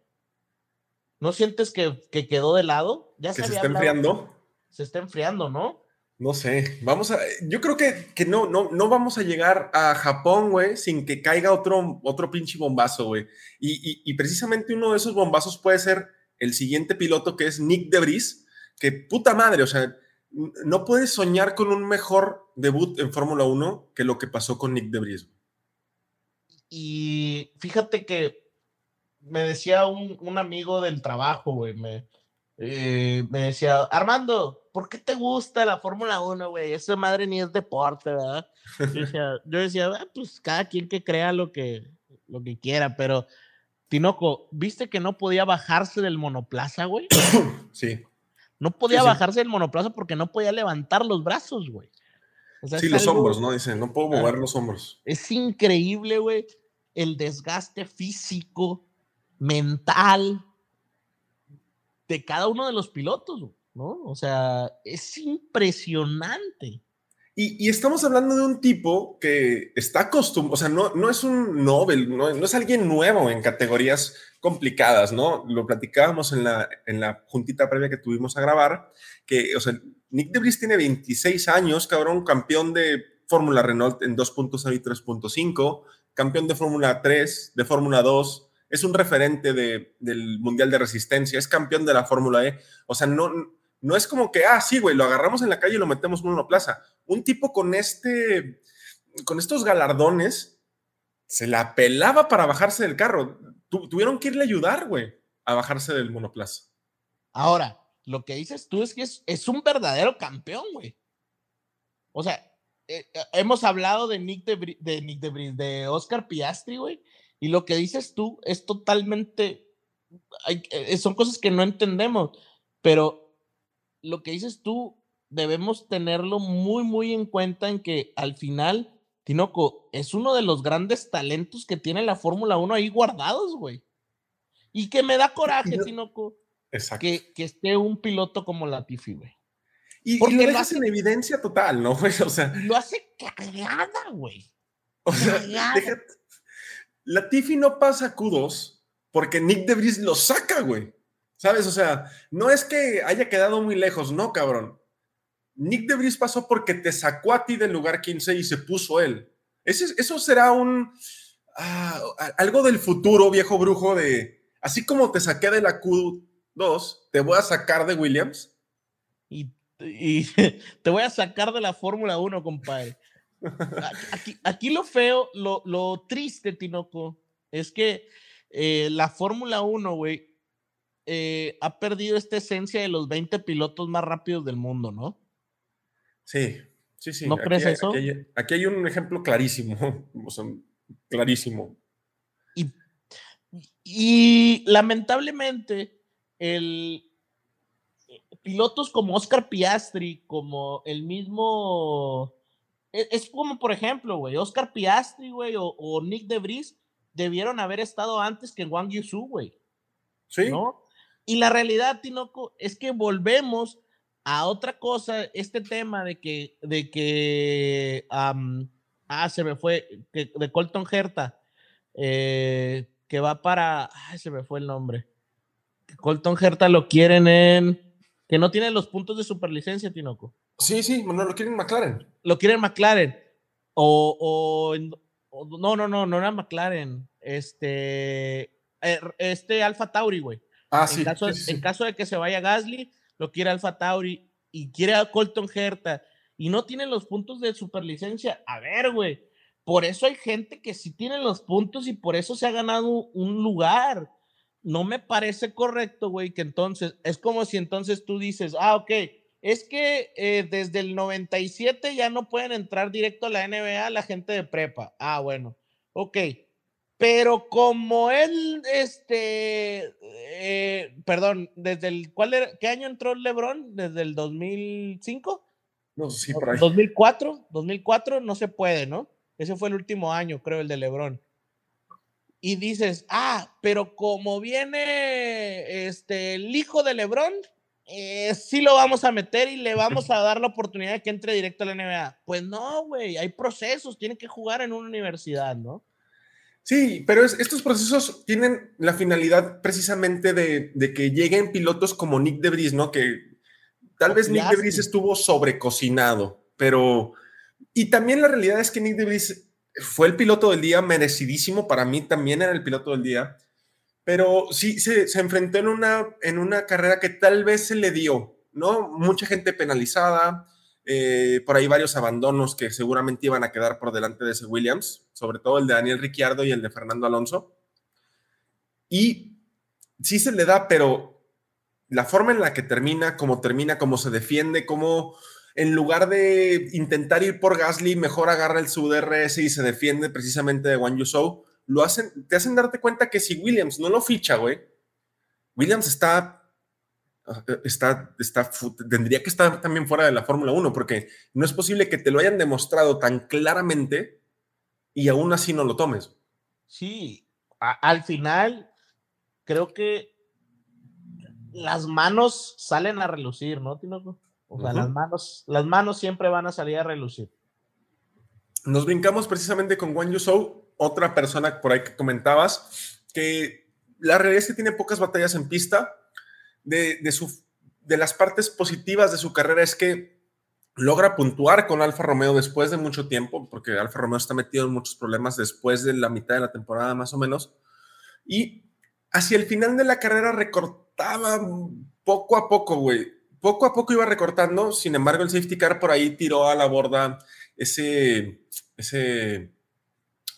¿No sientes que, que quedó de lado? Ya se, se está enfriando. Se está enfriando, ¿no? No sé, vamos a, yo creo que, que no, no, no vamos a llegar a Japón, güey, sin que caiga otro, otro pinche bombazo, güey. Y, y, precisamente uno de esos bombazos puede ser el siguiente piloto que es Nick Debris, que puta madre, o sea, no puedes soñar con un mejor debut en Fórmula 1 que lo que pasó con Nick Debris. Y fíjate que me decía un, un amigo del trabajo, güey, me, eh, me decía, Armando, ¿por qué te gusta la Fórmula 1, güey? Esa madre ni es deporte, ¿verdad? Yo decía, ah, pues cada quien que crea lo que, lo que quiera, pero Tinoco, ¿viste que no podía bajarse del monoplaza, güey? <coughs> Sí. No podía bajarse del monoplaza porque no podía levantar los brazos, güey. sí, los hombros, ¿no? Dice, no puedo mover los hombros. Es increíble, güey, el desgaste físico, mental de cada uno de los pilotos. ¿no? O sea, es impresionante. Y, estamos hablando de un tipo que está acostumbrado, o sea, no, no es un Nobel, no, es alguien nuevo en categorías complicadas, ¿no? Lo platicábamos en la, en la juntita previa que tuvimos a grabar, que, o sea, Nick Debris tiene 26 años, cabrón, campeón de Fórmula Renault en 2.0 y 3.5, campeón de Fórmula 3, de Fórmula 2, es un referente de, del Mundial de Resistencia, es campeón de la Fórmula E, o sea, no, no es como que, ah, sí, güey, lo agarramos en la calle y lo metemos en una plaza. Un tipo con este, con estos galardones, se la pelaba para bajarse del carro. tuvieron que irle a ayudar, güey, a bajarse del monoplaza. Ahora, lo que dices tú es que es, un verdadero campeón, güey. O sea, eh, eh, hemos hablado de Nick de, de Nick de, de Oscar Piastri, güey, y lo que dices tú es totalmente, eh, son cosas que no entendemos, pero lo que dices tú, debemos tenerlo muy, muy en cuenta en que al final, Tinoco, es uno de los grandes talentos que tiene la Fórmula 1 ahí guardados, güey. Y que me da coraje, Tinoco, que, que esté un piloto como Latifi, güey. Y, Porque lo, hace en evidencia total, ¿no, <laughs> güey? O sea. Lo hace cagada, güey. O sea, Latifi no pasa kudos porque Nick DeVries lo saca, güey. ¿Sabes? O sea, no es que haya quedado muy lejos, no, cabrón. Nick Debris pasó porque te sacó a ti del lugar 15 y se puso él. eso será un. Ah, algo del futuro, viejo brujo, de. Así como te saqué de la Q2, te voy a sacar de Williams. Y, y <laughs> te voy a sacar de la Fórmula 1, compadre. Aquí, lo feo, lo, lo, triste, Tinoco, es que eh, la Fórmula 1, güey, eh, ha perdido esta esencia de los 20 pilotos más rápidos del mundo, ¿no? Sí, sí, sí. ¿No crees eso? Aquí hay, un ejemplo clarísimo, <laughs> clarísimo. Y, y lamentablemente, el, pilotos como Oscar Piastri, como el mismo. E, es, como, por ejemplo, güey, Oscar Piastri, güey, o, Nick De Vries debieron haber estado antes que Wang Yusu, güey. Sí. ¿No? Y la realidad, Tinoco, es que volvemos a otra cosa, este tema de que, de que, ah, se me fue, que, de Colton Herta, eh, que va para, ay, se me fue el nombre. Colton Herta lo quieren en, que no tiene los puntos de superlicencia, Tinoco. Sí, sí, no lo quieren McLaren. Lo quieren McLaren. O, no, no, no, no era McLaren. Este, er, este Alfa Tauri, güey. Ah, en sí, caso, En caso de que se vaya Gasly, lo quiere Alfa Tauri y quiere a Colton Herta y no tiene los puntos de superlicencia. A ver, güey. Por eso hay gente que sí tiene los puntos y por eso se ha ganado un lugar no me parece correcto, güey, que entonces, es como si entonces tú dices, ah, ok, es que eh, desde el 97 ya no pueden entrar directo a la NBA la gente de prepa. Ah, bueno, ok. Pero como él, este, eh, perdón, desde el, ¿cuál era, qué año entró LeBron? ¿Desde el 2005? No, sí, por ahí. 2004, 2004 no se puede, ¿no? Ese fue el último año, creo, el de LeBron y dices, ah, pero como viene este, el hijo de Lebron, eh, sí lo vamos a meter y le vamos <laughs> a dar la oportunidad de que entre directo a la NBA. Pues no, güey, hay procesos, tiene que jugar en una universidad, ¿no? Sí, pero estos procesos tienen la finalidad precisamente de, que lleguen pilotos como Nick Debris, ¿no? Que tal vez Nick Debris estuvo sobrecocinado, pero... Y también la realidad es que Nick Debris fue el piloto del día, merecidísimo, para mí también era el piloto del día, pero sí se, enfrentó en una, en una carrera que tal vez se le dio, ¿no? Mucha gente penalizada, eh, por ahí varios abandonos que seguramente iban a quedar por delante de ese Williams, sobre todo el de Daniel Ricciardo y el de Fernando Alonso. Y sí se le da, pero la forma en la que termina, cómo termina, cómo se defiende, cómo en lugar de intentar ir por Gasly, mejor agarra el su DRS y se defiende precisamente de Wang Yusou, lo hacen, te hacen darte cuenta que si Williams no lo ficha, güey, Williams está, está, está, tendría que estar también fuera de la Fórmula 1, porque no es posible que te lo hayan demostrado tan claramente y aún así no lo tomes. Sí, al final creo que las manos salen a relucir, ¿no, Tinoco? O sea, las, manos, las manos siempre van a salir a relucir. Nos brincamos precisamente con Juan Yusou, otra persona por ahí que comentabas, que la realidad es que tiene pocas batallas en pista. De, de, su, de las partes positivas de su carrera es que logra puntuar con Alfa Romeo después de mucho tiempo, porque Alfa Romeo está metido en muchos problemas después de la mitad de la temporada más o menos. Y hacia el final de la carrera recortaba poco a poco, güey poco a poco iba recortando, sin embargo el safety car por ahí tiró a la borda ese, ese,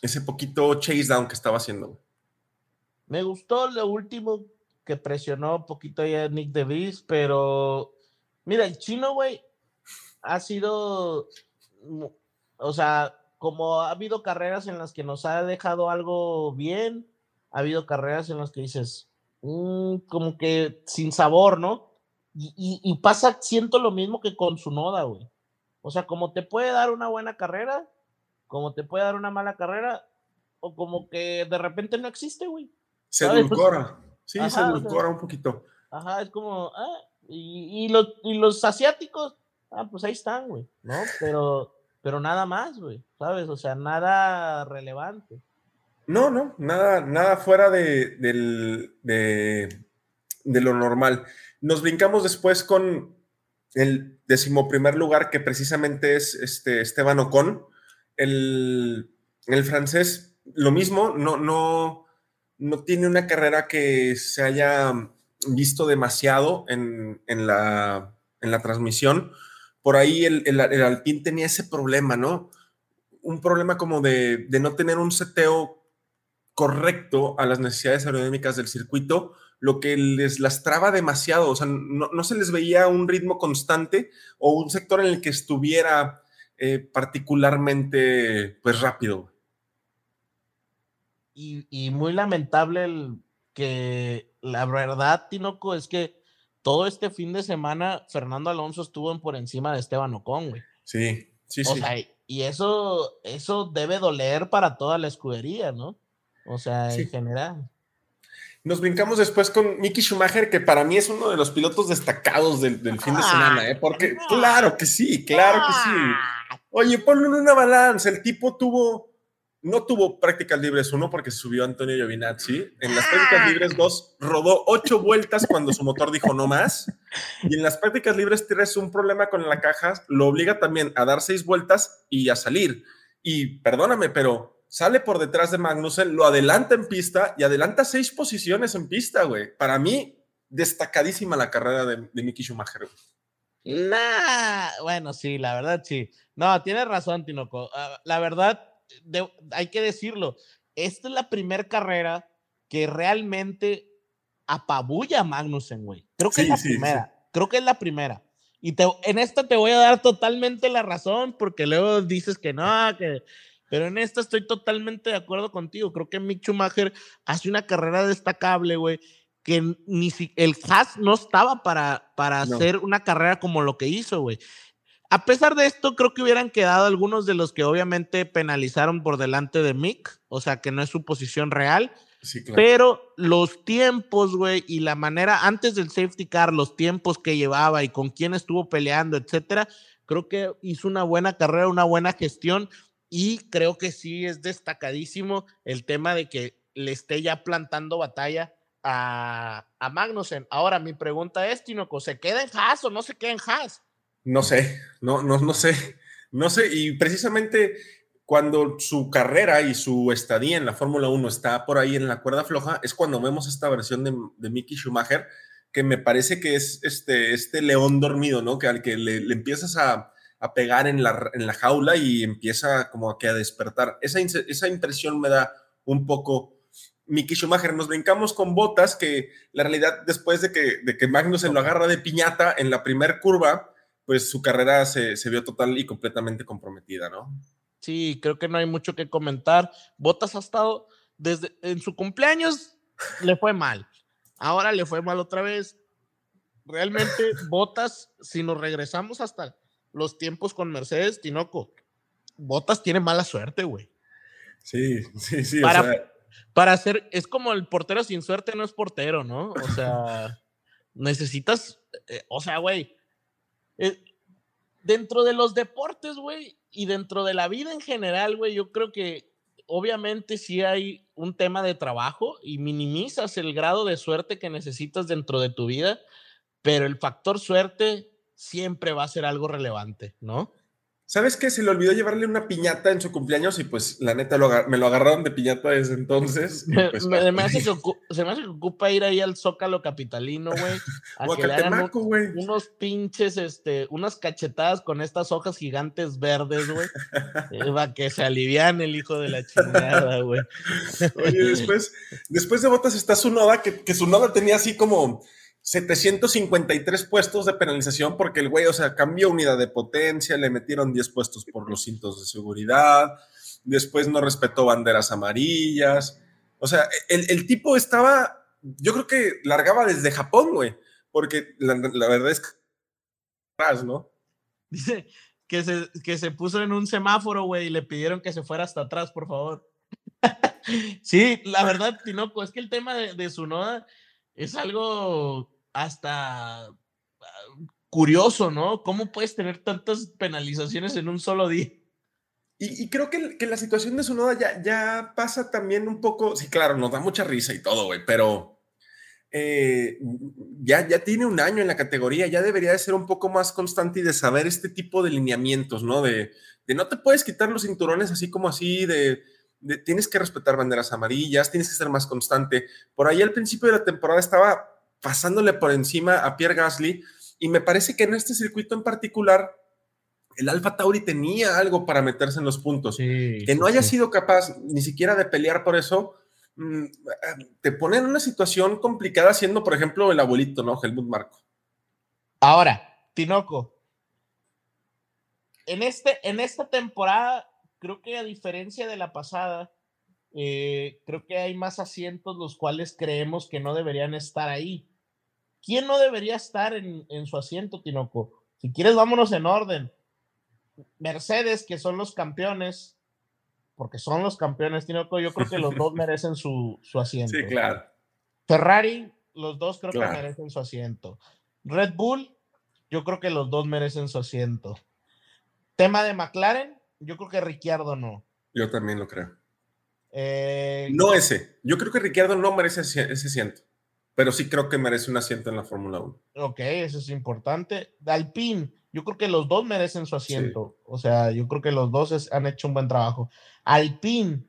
ese poquito chase down que estaba haciendo. Me gustó lo último que presionó un poquito ya Nick DeVries, pero mira, el chino, güey, ha sido, o sea, como ha habido carreras en las que nos ha dejado algo bien, ha habido carreras en las que dices, mm, como que sin sabor, ¿no? Y, pasa, siento lo mismo que con su noda, güey. O sea, como te puede dar una buena carrera, como te puede dar una mala carrera, o como que de repente no existe, güey. Se edulcora. Sí, se edulcora un poquito. Ajá, es como, ah, y, los, y los asiáticos, ah, pues ahí están, güey, ¿no? Pero, pero nada más, güey, ¿sabes? O sea, nada relevante. No, no, nada, nada fuera de, de, de lo normal. Nos brincamos después con el decimoprimer lugar, que precisamente es este Esteban Ocon. El, el francés, lo mismo, no, no, no tiene una carrera que se haya visto demasiado en, la, en la transmisión. Por ahí el, el, tenía ese problema, ¿no? un problema como de, no tener un seteo correcto a las necesidades aerodinámicas del circuito, lo que les lastraba demasiado, o sea, no, se les veía un ritmo constante o un sector en el que estuviera eh, particularmente, pues, rápido. Y, y, muy lamentable el que la verdad, Tinoco, es que todo este fin de semana Fernando Alonso estuvo por encima de Esteban Ocon, güey. Sí, sí, sí. y eso, eso debe doler para toda la escudería, ¿no? O sea, en general. Nos brincamos después con Mickey Schumacher, que para mí es uno de los pilotos destacados del, fin de semana, ¿eh? Porque, claro que sí, claro que sí. Ah. Oye, ponlo en una balanza. El tipo tuvo no tuvo prácticas libres uno porque subió Antonio Giovinazzi. En las prácticas libres dos rodó ocho vueltas cuando su motor dijo no más. Y en las prácticas libres tres un problema con la caja, lo obliga también a dar seis vueltas y a salir. Y perdóname, pero sale por detrás de Magnussen, lo adelanta en pista y adelanta seis posiciones en pista, güey. Para mí, destacadísima la carrera de, de Mickey Schumacher. Nah, bueno, sí, la verdad sí. No, tienes razón, Tinoco. Ah, la verdad, hay que decirlo, esta es la primera carrera que realmente apabulla a Magnussen, güey. Creo que es la primera, creo que es la primera. Y en esta te voy a dar totalmente la razón, porque luego dices que no, que... Pero en esta estoy totalmente de acuerdo contigo. Creo que Mick Schumacher hace una carrera destacable, güey, que ni si, el Haas no estaba para, para hacer una carrera como lo que hizo, güey. A pesar de esto, creo que hubieran quedado algunos de los que obviamente penalizaron por delante de Mick, o sea que no es su posición real. Pero los tiempos, güey, y la manera antes del safety car, los tiempos que llevaba y con quién estuvo peleando, etcétera, creo que hizo una buena carrera, una buena gestión y creo que sí es destacadísimo el tema de que le esté ya plantando batalla a, a Magnussen. Ahora, mi pregunta es, Tinoco, ¿se queda en Haas o no se queda en Haas? No sé, no, no, no sé, no sé. Y precisamente cuando su carrera y su estadía en la Fórmula 1 está por ahí en la cuerda floja, es cuando vemos esta versión de, de Mickey Schumacher, que me parece que es este, este león dormido, ¿no? Que al que le, empiezas a, pegar en la, jaula y empieza como que a despertar. Esa, esa impresión me da un poco Mickey Schumacher. Nos brincamos con botas que la realidad después de que, de que Magnus se lo agarra de piñata en la primera curva, pues su carrera se, vio total y completamente comprometida, ¿no? Sí, creo que no hay mucho que comentar. Botas ha estado desde en su cumpleaños le fue mal. Ahora le fue mal otra vez. Realmente <laughs> Botas, si nos regresamos hasta los tiempos con Mercedes Tinoco, Botas tiene mala suerte, güey. Sí, sí, sí. Para, para hacer, es como el portero sin suerte no es portero, ¿no? O sea, <laughs> necesitas, eh, o sea, güey, eh, dentro de los deportes, güey, y dentro de la vida en general, güey, yo creo que obviamente sí hay un tema de trabajo y minimizas el grado de suerte que necesitas dentro de tu vida, pero el factor suerte siempre va a ser algo relevante, ¿no? ¿Sabes qué? Se le olvidó llevarle una piñata en su cumpleaños y pues la neta me lo agarraron de piñata desde entonces. Pues, se, me hace que ocupa ir ahí al Zócalo Capitalino, güey. A que le hagan unos pinches, este, unas cachetadas con estas hojas gigantes verdes, güey. Eh, para que se alivian el hijo de la chingada, güey. Oye, después, después de Botas está su noda, que, que su noda tenía así como 753 puestos de penalización porque el güey, o sea, cambió unidad de potencia, le metieron 10 puestos por los cintos de seguridad, después no respetó banderas amarillas. O sea, el, tipo estaba, yo creo que largaba desde Japón, güey, porque la, verdad es que ¿no? Dice que se, que se puso en un semáforo, güey, y le pidieron que se fuera hasta atrás, por favor. <laughs> sí, la verdad, Tinoco, es que el tema de, de su noda es algo hasta ah, curioso, ¿no? ¿Cómo puedes tener tantas penalizaciones en un solo día? Y, creo que, que, la situación de su noda ya, ya pasa también un poco, sí, claro, nos da mucha risa y todo, güey, pero eh, ya, ya tiene un año en la categoría, ya debería de ser un poco más constante y de saber este tipo de lineamientos, ¿no? De, de no te puedes quitar los cinturones así como así, de tienes que respetar banderas amarillas, tienes que ser más constante. Por ahí al principio de la temporada estaba pasándole por encima a Pierre Gasly y me parece que en este circuito en particular el Alfa Tauri tenía algo para meterse en los puntos. que no haya sido capaz ni siquiera de pelear por eso, mm, te pone en una situación complicada siendo, por ejemplo, el abuelito, ¿no? Helmut Marco. Ahora, Tinoco, en, este, en esta temporada, creo que a diferencia de la pasada, eh, creo que hay más asientos los cuales creemos que no deberían estar ahí. ¿Quién no debería estar en, en su asiento, Tinoco? Si quieres, vámonos en orden. Mercedes, que son los campeones, porque son los campeones, Tinoco, yo creo que los dos <laughs> merecen su, su asiento. Sí, claro. Ferrari, los dos creo que merecen su asiento. Red Bull, yo creo que los dos merecen su asiento. Tema de McLaren, yo creo que Ricciardo no. Yo también lo creo. Eh, no ese. Yo creo que Ricciardo no merece ese asiento, pero sí creo que merece un asiento en la Fórmula 1. Ok, eso es importante. Alpine, yo creo que los dos merecen su asiento. O sea, yo creo que los dos han hecho un buen trabajo. Alpine,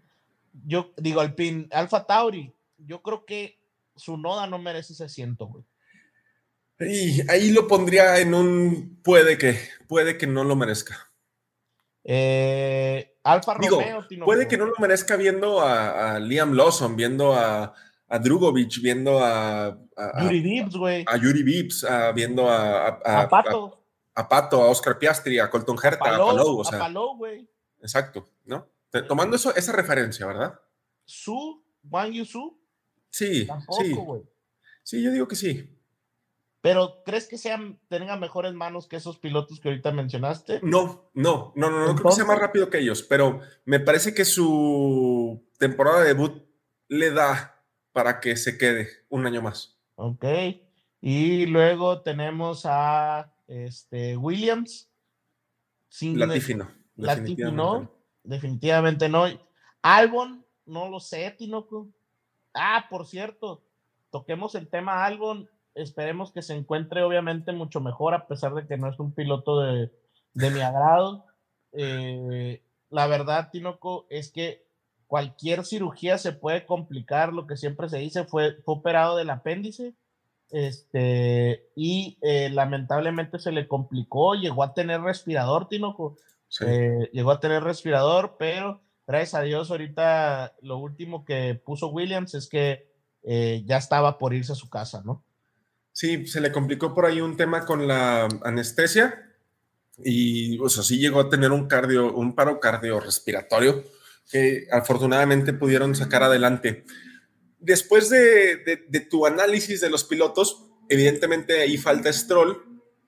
yo digo Alpine, Alfa Tauri, yo creo que su Noda no merece ese asiento, güey. Y ahí lo pondría en un puede que, puede que no lo merezca. Eh, Alfa Romeo. puede que no lo merezca viendo a, Liam Lawson, viendo a, a Drugovic, viendo a, a Yuri Vips, güey. A Yuri Vips, viendo a, a, Pato. A, Pato, a Oscar Piastri, a Colton Herta, a Palou. O sea. Exacto, ¿no? Tomando eso, esa referencia, ¿verdad? Su, Wang Yusu. Sí, sí. Sí, yo digo que sí. Pero ¿crees que sean, tengan mejores manos que esos pilotos que ahorita mencionaste? No, no, no, no, no creo que sea más rápido que ellos, pero me parece que su temporada de debut le da para que se quede un año más. Ok. Y luego tenemos a este, Williams. Sin Latifi no. Latifi no. Definitivamente no. Albon, no lo sé, Tinoco. Ah, por cierto, toquemos el tema Albon Esperemos que se encuentre obviamente mucho mejor, a pesar de que no es un piloto de, mi agrado. Eh, la verdad, Tinoco, es que cualquier cirugía se puede complicar, lo que siempre se dice, fue, operado del apéndice, este, y eh, lamentablemente se le complicó, llegó a tener respirador, Tinoco, eh, llegó a tener respirador, pero gracias a Dios ahorita lo último que puso Williams es que ya estaba por irse a su casa, ¿no? Sí, se le complicó por ahí un tema con la anestesia y, o sea, sí llegó a tener un cardio, un paro cardiorrespiratorio que afortunadamente pudieron sacar adelante. Después de, tu análisis de los pilotos, evidentemente ahí falta Stroll,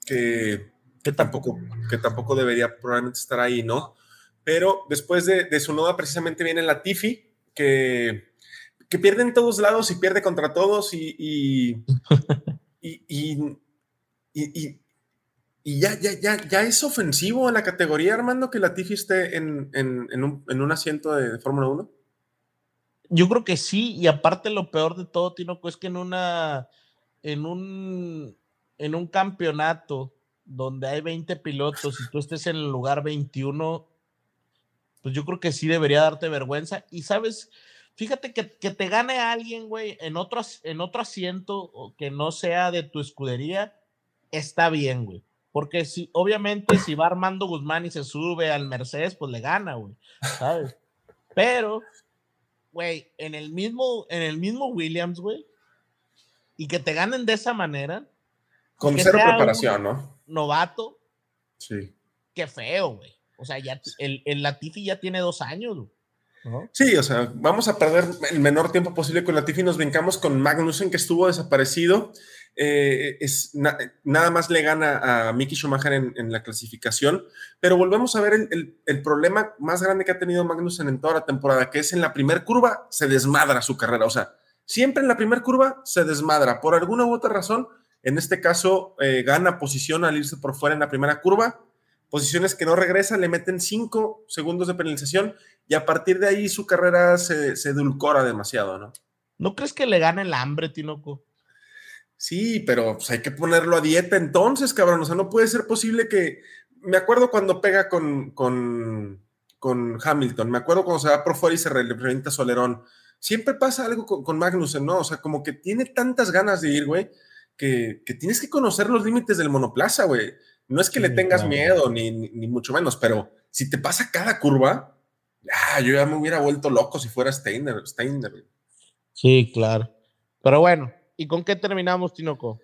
que, que, tampoco, que tampoco debería probablemente estar ahí, ¿no? Pero después de, su noda precisamente viene la Tiffy, que, que pierde en todos lados y pierde contra todos y, y, <laughs> y, y, ya, ya, ya, ya es ofensivo a la categoría, Armando, que Latifi esté en, en, en, un, en un, asiento de, Fórmula 1. Yo creo que sí, y aparte lo peor de todo, Tinoco, es que en una en un en un campeonato donde hay 20 pilotos y tú estés en el lugar 21, pues yo creo que sí debería darte vergüenza. Y sabes, Fíjate que, que te gane alguien, güey, en otro, en otro asiento que no sea de tu escudería, está bien, güey. Porque si, obviamente, si va Armando Guzmán y se sube al Mercedes, pues le gana, güey. ¿Sabes? Pero, güey, en el mismo, en el mismo Williams, güey, y que te ganen de esa manera. Con cero preparación, ¿no? Novato. Sí. Qué feo, güey. O sea, ya el, el Latifi ya tiene dos años, güey. Sí, o sea, vamos a perder el menor tiempo posible con Latifi. Nos brincamos con Magnussen, que estuvo desaparecido. Eh, es, nada más le gana a Mickey Schumacher en, la clasificación. Pero volvemos a ver el, problema más grande que ha tenido Magnussen en toda la temporada, que es en la primera curva se desmadra su carrera. O sea, siempre en la primera curva se desmadra. Por alguna u otra razón, en este caso, eh, gana posición al irse por fuera en la primera curva posiciones que no regresan, le meten cinco segundos de penalización y a partir de ahí su carrera se, se edulcora demasiado, ¿no? ¿No crees que le gane el hambre, Tinoco? Sí, pero pues, hay que ponerlo a dieta entonces, cabrón. O sea, no puede ser posible que. Me acuerdo cuando pega con, con, con Hamilton, me acuerdo cuando se va por fuera y se revienta Solerón. Siempre pasa algo con, con, Magnussen, ¿no? O sea, como que tiene tantas ganas de ir, güey, que, que tienes que conocer los límites del monoplaza, güey No es que le tengas miedo, ni, ni, mucho menos, pero si te pasa cada curva, ya, yo ya me hubiera vuelto loco si fuera Steiner. Steiner. Sí, claro. Pero bueno, ¿y con qué terminamos, Tinoco?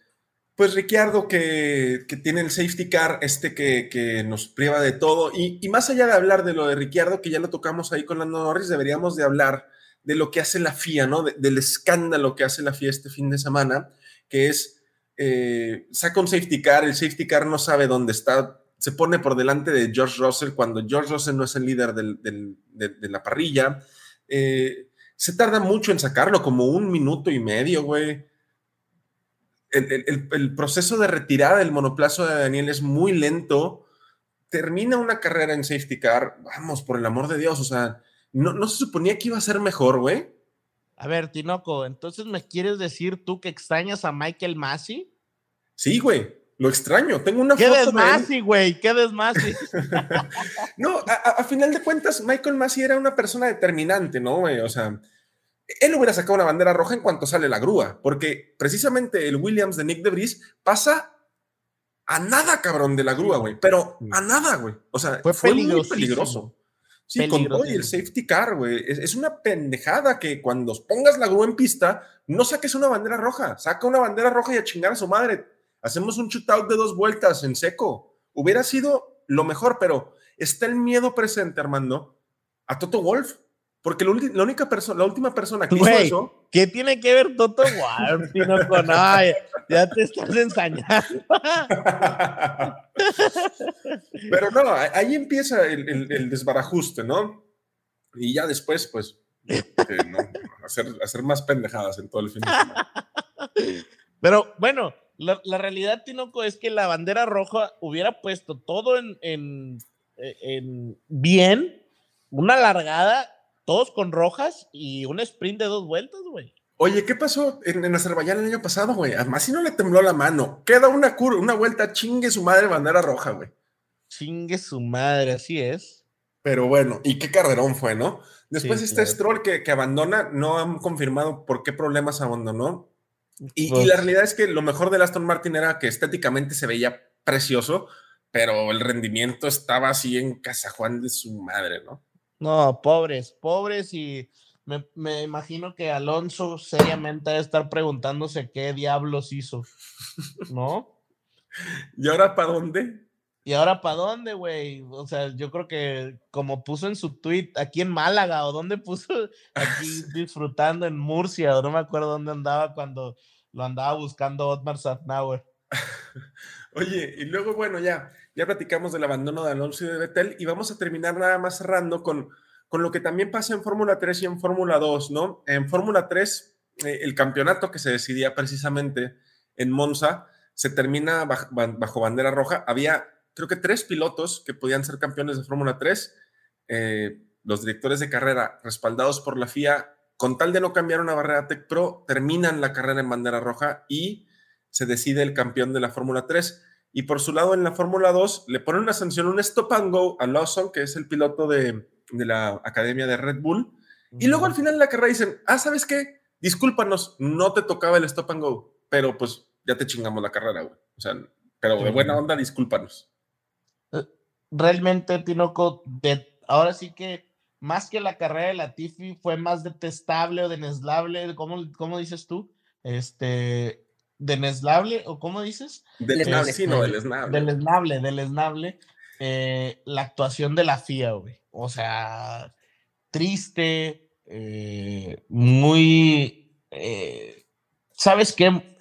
Pues Ricciardo que, tiene el safety car, este que, nos priva de todo. Y, más allá de hablar de lo de Ricciardo, que ya lo tocamos ahí con Lando Norris, deberíamos de hablar de lo que hace la FIA, ¿no? del escándalo que hace la FIA este fin de semana, que es, eh, saca un safety car, el safety car no sabe dónde está, se pone por delante de George Russell cuando George Russell no es el líder de, la parrilla. Eh, se tarda mucho en sacarlo, como un minuto y medio, güey el, proceso de retirada del monoplazo de Daniel es muy lento. Termina una carrera en safety car. Vamos, por el amor de Dios. O sea, no, no se suponía que iba a ser mejor, güey. A ver, Tinoco, entonces me quieres decir tú que extrañas a Michael Massey? Sí, güey. Lo extraño. Tengo una ¿Qué foto de güey? ¿Qué desmasi? <laughs> no, a, a, final de cuentas, Michael Massey era una persona determinante, ¿no, güey? O sea, él hubiera sacado una bandera roja en cuanto sale la grúa, porque precisamente el Williams de Nick DeVries pasa a nada, cabrón, de la grúa, güey, pero a nada, güey. O sea, fue, muy peligroso. Sí, con todo y el safety car, güey. Es, una pendejada que cuando pongas la grúa en pista, no saques una bandera roja. Saca una bandera roja y a chingar a su madre. Hacemos un shootout de dos vueltas en seco. Hubiera sido lo mejor, pero está el miedo presente, Armando, a Toto Wolf. Porque la, única persona, la última persona que hizo eso. ¿Qué tiene que ver Toto Wolff con ay, ya te estás ensañando? <laughs> Pero no, ahí empieza el, desbarajuste, ¿no? Y ya después, pues, este, hacer, hacer, más pendejadas en todo el fin de semana. Pero bueno, la, realidad, Tinoco, es que la bandera roja hubiera puesto todo en, en, en bien, una largada todos con rojas y un sprint de dos vueltas, güey. Oye, ¿qué pasó en, en, Azerbaiyán el año pasado, güey? Además, si no le tembló la mano. Queda una curva, una vuelta, chingue su madre, bandera roja, güey. Chingue su madre, así es. Pero bueno, y qué carrerón fue, ¿no? Después este Stroll que, que, abandona, no han confirmado por qué problemas abandonó. Y, y, la pues realidad es que lo mejor de Aston Martin era que estéticamente se veía precioso, pero el rendimiento estaba así en Casa Juan de su madre, ¿no? No, pobres, pobres y me, imagino que Alonso seriamente debe estar preguntándose qué diablos hizo, ¿no? ¿Y ahora para dónde? ¿Y ahora para dónde, güey? O sea, yo creo que como puso en su tweet aquí en Málaga o dónde puso aquí <laughs> disfrutando en Murcia o no me acuerdo dónde andaba cuando lo andaba buscando Otmar Safnauer. <laughs> Oye, y luego, bueno, ya, ya platicamos del abandono de Alonso y de Vettel y vamos a terminar nada más cerrando con, con lo que también pasa en Fórmula 3 y en Fórmula 2, ¿no? En Fórmula 3, eh, el campeonato que se decidía precisamente en Monza se termina bajo, bandera roja. Había, creo que tres pilotos que podían ser campeones de Fórmula 3. Eh, los directores de carrera respaldados por la FIA, con tal de no cambiar una barrera Tech Pro, terminan la carrera en bandera roja y se decide el campeón de la Fórmula 3. Y por su lado, en la Fórmula 2, le ponen una sanción, un stop and go a Lawson, que es el piloto de, la Academia de Red Bull. Y luego al final de la carrera dicen, ah, ¿sabes qué? Discúlpanos, no te tocaba el stop and go, pero pues ya te chingamos la carrera, güey. O sea, pero de buena onda, discúlpanos. Eh, realmente, Tinoco, de, ahora sí que más que la carrera de la Tiffy fue más detestable o deneslable, ¿cómo, cómo dices tú? Este, denesnable, o cómo dices? Deleznable, sí, no, deleznable. Deleznable, deleznable. Eh, la actuación de la FIA, güey. O sea, triste, eh, muy. Eh, ¿Sabes qué?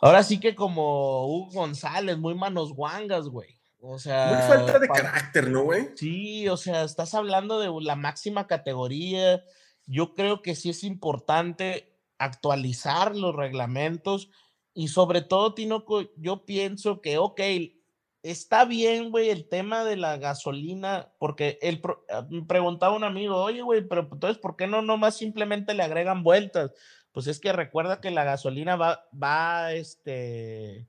Ahora sí que como Hugo González, muy manos guangas, güey. O sea. Muy falta de carácter, ¿no, güey? Sí, o sea, estás hablando de la máxima categoría. Yo creo que sí es importante actualizar los reglamentos y sobre todo, Tinoco, yo pienso que, ok, está bien, güey, el tema de la gasolina, porque él ah, me preguntaba un amigo, oye, güey, pero entonces, ¿por qué no nomás simplemente le agregan vueltas? Pues es que recuerda que la gasolina va, va, este,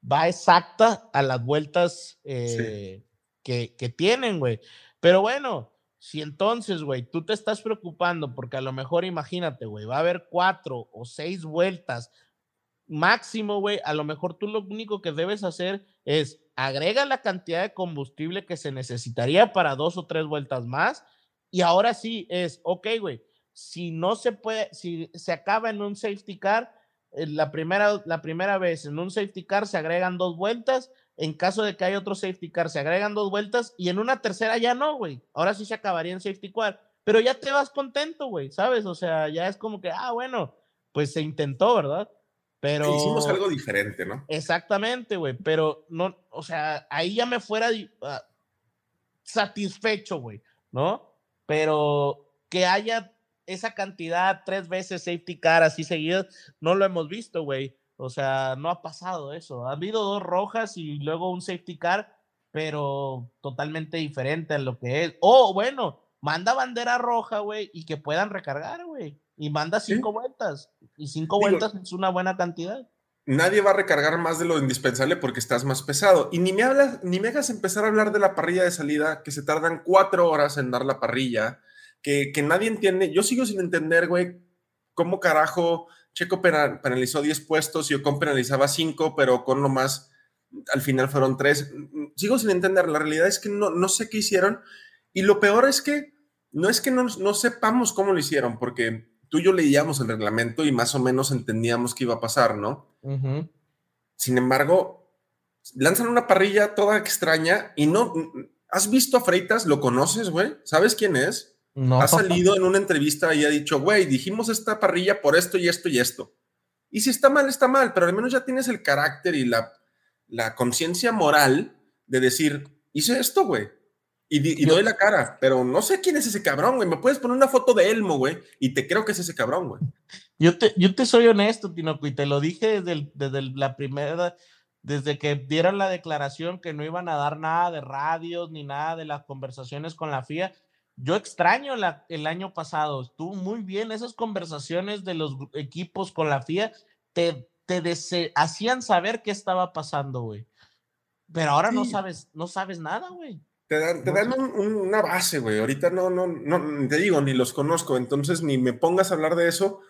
va exacta a las vueltas eh, que, que tienen, güey. Pero bueno, si entonces, güey, tú te estás preocupando porque a lo mejor imagínate, güey, va a haber cuatro o seis vueltas máximo, güey, a lo mejor tú lo único que debes hacer es agrega la cantidad de combustible que se necesitaría para dos o tres vueltas más. Y ahora sí es, ok, güey, si no se puede, si se acaba en un safety car, eh, la primera, la primera vez en un safety car se agregan dos vueltas, en caso de que haya otro safety car se agregan dos vueltas y en una tercera ya no, güey. Ahora sí se acabaría en safety car, pero ya te vas contento, güey, ¿sabes? O sea, ya es como que, ah, bueno, pues se intentó, ¿verdad? Pero hicimos algo diferente, ¿no? Exactamente, güey, pero no, o sea, ahí ya me fuera uh, satisfecho, güey, ¿no? Pero que haya esa cantidad tres veces safety car así seguidas, no lo hemos visto, güey. O sea, no ha pasado eso. Ha habido dos rojas y luego un safety car, pero totalmente diferente a lo que es. O bueno, manda bandera roja, güey, y que puedan recargar, güey. Y manda cinco vueltas. Y cinco vueltas es una buena cantidad. Nadie va a recargar más de lo indispensable porque estás más pesado. Y ni me hablas, ni me hagas empezar a hablar de la parrilla de salida, que se tardan cuatro horas en dar la parrilla, que, que nadie entiende. Yo sigo sin entender, güey, cómo carajo Checo penalizó 10 puestos y Ocon penalizaba 5, pero con lo más, al final fueron 3. Sigo sin entender, la realidad es que no, no sé qué hicieron. Y lo peor es que no es que no, no sepamos cómo lo hicieron, porque tú y yo leíamos el reglamento y más o menos entendíamos qué iba a pasar, ¿no? Sin embargo, lanzan una parrilla toda extraña y no. ¿Has visto a Freitas? ¿Lo conoces, güey? ¿Sabes quién es? Ha salido en una entrevista y ha dicho, güey, dijimos esta parrilla por esto y esto y esto. Y si está mal, está mal, pero al menos ya tienes el carácter y la, la conciencia moral de decir, hice esto, güey. Y, doy la cara, pero no sé quién es ese cabrón, güey. Me puedes poner una foto de Elmo, güey, y te creo que es ese cabrón, güey. Yo te, yo te soy honesto, Tinoco, y te lo dije desde, desde la primera, desde que dieron la declaración que no iban a dar nada de radios ni nada de las conversaciones con la FIA. Yo extraño la, el año pasado, estuvo muy bien esas conversaciones de los equipos con la FIA, te, te hacían saber qué estaba pasando, güey. Pero ahora no sabes, no sabes nada, güey. Te dan, te dan una base, güey. Ahorita no, no, no, te digo, ni los conozco, entonces ni me pongas a hablar de eso.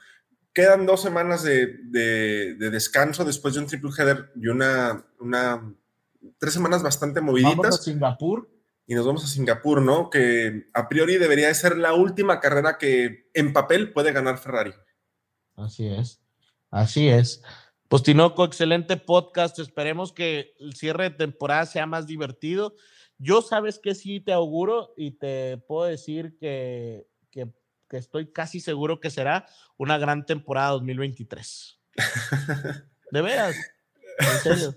Quedan dos semanas de, de, de descanso después de un triple header y una, una, tres semanas bastante moviditas. Vamos a Singapur y nos vamos a Singapur, ¿no? Que a priori debería de ser la última carrera que en papel puede ganar Ferrari. Así es, así es. Pues Tinoco, excelente podcast. Esperemos que el cierre de temporada sea más divertido. Yo sabes que sí te auguro y te puedo decir que, que, que estoy casi seguro que será una gran temporada 2023. <laughs> De veras. En serio.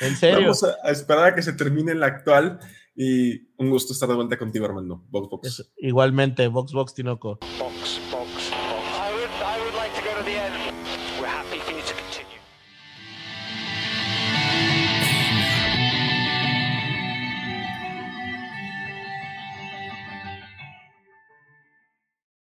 En serio. Vamos a, esperar a que se termine la actual y un gusto estar de vuelta contigo, Armando. Vox Igualmente, Vox Vox Tinoco. Vox.